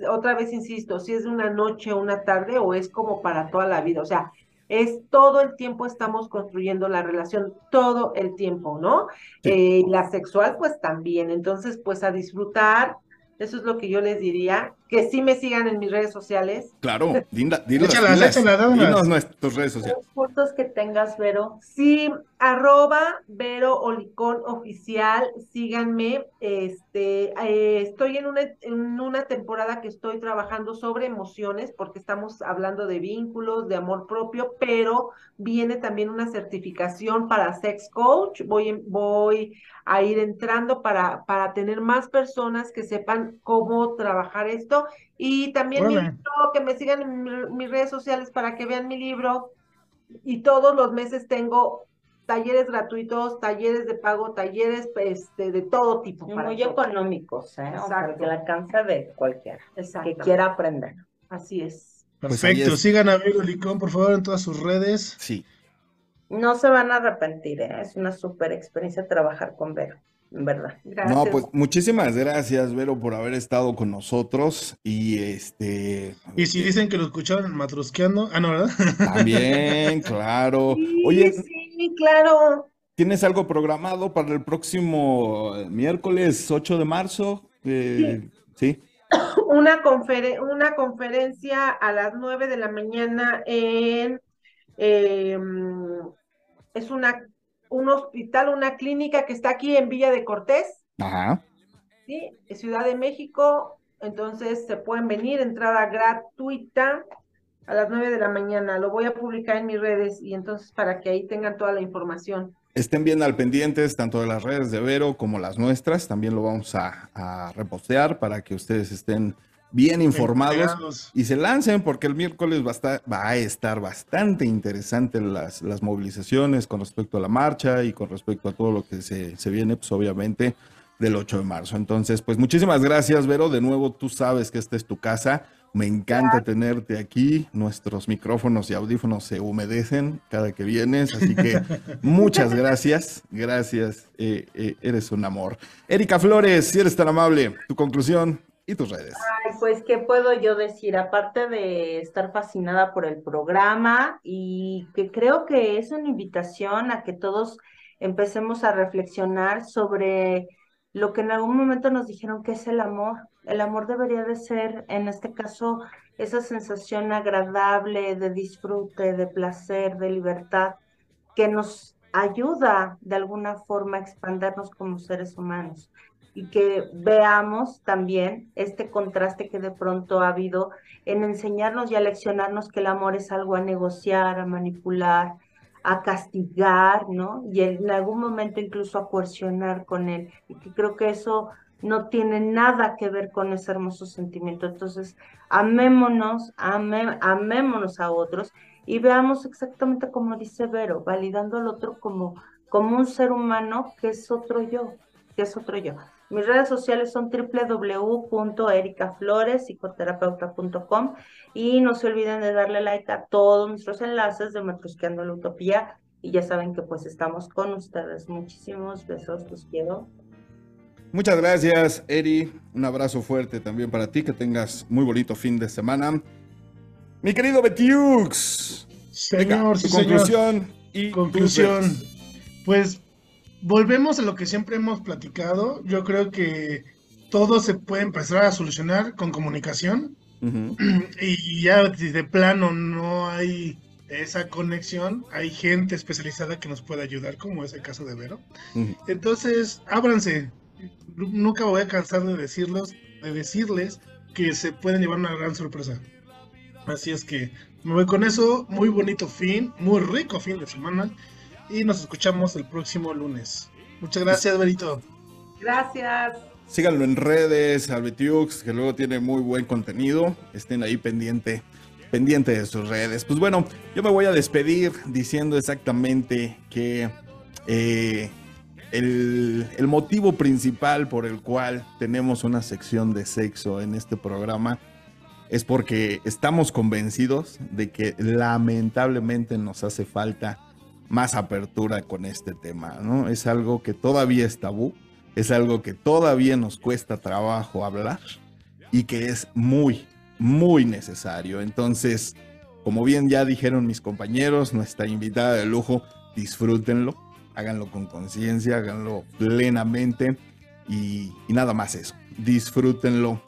Otra vez insisto, si es una noche una tarde o es como para toda la vida, o sea, es todo el tiempo estamos construyendo la relación, todo el tiempo, ¿no? Eh, la sexual, pues también. Entonces, pues a disfrutar, eso es lo que yo les diría. Que sí me sigan en mis redes sociales. Claro. Dinos nuestras redes sociales. Los puntos que tengas, Vero. Sí, arroba Vero Olicón Oficial, síganme. Este, eh, estoy en una, en una temporada que estoy trabajando sobre emociones, porque estamos hablando de vínculos, de amor propio, pero viene también una certificación para sex coach. Voy, en- voy a ir entrando para, para tener más personas que sepan cómo trabajar esto. Y también mi Órale. libro, que me sigan en mi- mis redes sociales para que vean mi libro y todos los meses tengo talleres gratuitos, talleres de pago, talleres este, de todo tipo. Para Muy todos. económicos, ¿eh? O sea, que la alcanza de cualquiera que quiera aprender. Así es. Pues Perfecto. es. Sigan a Vero Licón, por favor, en todas sus redes. Sí. No se van a arrepentir, ¿eh? Es una súper experiencia trabajar con Vero, verdad. Gracias. No, pues muchísimas gracias, Vero, por haber estado con nosotros. Y este. Y si dicen que lo escucharon matrusqueando, ah, no, ¿verdad? También, claro. Sí, Oye, sí, claro. ¿tienes algo programado para el próximo miércoles 8 de marzo? Eh, sí. Una, conferen- una conferencia a las 9 de la mañana en, eh, es una, un hospital, una clínica que está aquí en Villa de Cortés, Ajá. ¿sí? Ciudad de México. Entonces se pueden venir, entrada gratuita a las 9 de la mañana. Lo voy a publicar en mis redes y entonces para que ahí tengan toda la información. Estén bien al pendientes, tanto de las redes de Vero como las nuestras. También lo vamos a, a repostear para que ustedes estén bien informados Entregados. y se lancen, porque el miércoles va a estar, va a estar bastante interesante las, las movilizaciones con respecto a la marcha y con respecto a todo lo que se, se viene, pues obviamente del 8 de marzo. Entonces, pues muchísimas gracias, Vero. De nuevo, tú sabes que esta es tu casa. Me encanta tenerte aquí. Nuestros micrófonos y audífonos se humedecen cada que vienes. Así que muchas gracias. Gracias. eh, eh, eres un amor. Erika Flores, si eres tan amable, tu conclusión Ay, pues, ¿qué puedo yo decir? Aparte de estar fascinada por el programa y que creo que es una invitación a que todos empecemos a reflexionar sobre lo que en algún momento nos dijeron que es el amor. El amor debería de ser, en este caso, esa sensación agradable de disfrute, de placer, de libertad, que nos ayuda de alguna forma a expandernos como seres humanos y que veamos también este contraste que de pronto ha habido en enseñarnos y a leccionarnos que el amor es algo a negociar, a manipular, a castigar, ¿no? Y en algún momento incluso a coercionar con él. Y que creo que eso no tiene nada que ver con ese hermoso sentimiento. Entonces, amémonos, amé- amémonos a otros y veamos exactamente como dice Vero, validando al otro como, como un ser humano que es otro yo, que es otro yo. Mis redes sociales son www.ericaflorespsicoterapeuta.com y no se olviden de darle like a todos nuestros enlaces de Matrusqueando la Utopía y ya saben que pues estamos con ustedes. Muchísimos besos, los quiero. Muchas gracias, Eri. Un abrazo fuerte también para ti. Que tengas muy bonito fin de semana. Mi querido Betiux. Venga, Señor, tu sí, señor. conclusión y Conclusión. Pues volvemos a lo que siempre hemos platicado. Yo creo que todo se puede empezar a solucionar con comunicación. Y ya de plano no hay esa conexión, hay gente especializada que nos puede ayudar, como es el caso de Vero. Entonces, ábranse. Nunca voy a cansar de decirlos, de decirles que se pueden llevar una gran sorpresa. Así es que me voy con eso. Muy bonito fin, muy rico fin de semana. Y nos escuchamos el próximo lunes. Muchas gracias, Berito. Gracias. Síganlo en redes, al Betiux, que luego tiene muy buen contenido. Estén ahí pendiente, pendiente de sus redes. Pues bueno, yo me voy a despedir diciendo exactamente que eh, el, el motivo principal por el cual tenemos una sección de sexo en este programa es porque estamos convencidos de que lamentablemente nos hace falta más apertura con este tema, ¿no? Es algo que todavía es tabú, es algo que todavía nos cuesta trabajo hablar y que es muy, muy necesario. Entonces, como bien ya dijeron mis compañeros, nuestra invitada de lujo, disfrútenlo, háganlo con conciencia, háganlo plenamente y, y nada más eso, disfrútenlo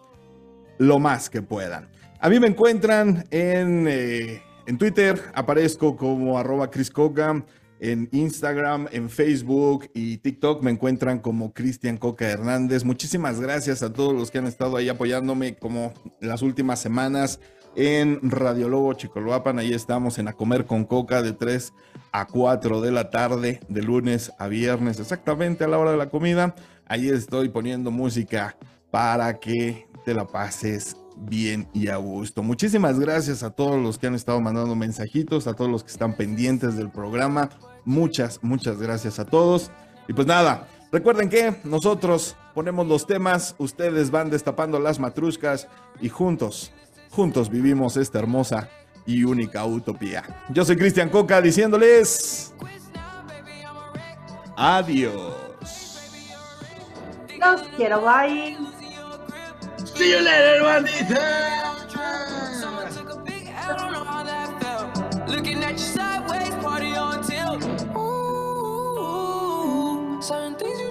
lo más que puedan. A mí me encuentran en, eh, en Twitter, aparezco como arroba Chris Coca, en Instagram, en Facebook y TikTok me encuentran como Cristian Coca Hernández. Muchísimas gracias a todos los que han estado ahí apoyándome como las últimas semanas en Radio Lobo Chicoloapan. Ahí estamos en A Comer con Coca de 3 a 4 de la tarde, de lunes a viernes, exactamente a la hora de la comida. Ahí estoy poniendo música para que te la pases bien y a gusto. Muchísimas gracias a todos los que han estado mandando mensajitos, a todos los que están pendientes del programa. Muchas, muchas gracias a todos. Y pues nada, recuerden que nosotros ponemos los temas, ustedes van destapando las matruscas y juntos, juntos vivimos esta hermosa y única utopía. Yo soy Cristian Coca diciéndoles adiós. Los quiero, bye. See you later, bandita. Someone took a big Looking at you sideways, party on tilt. Ooh, certain things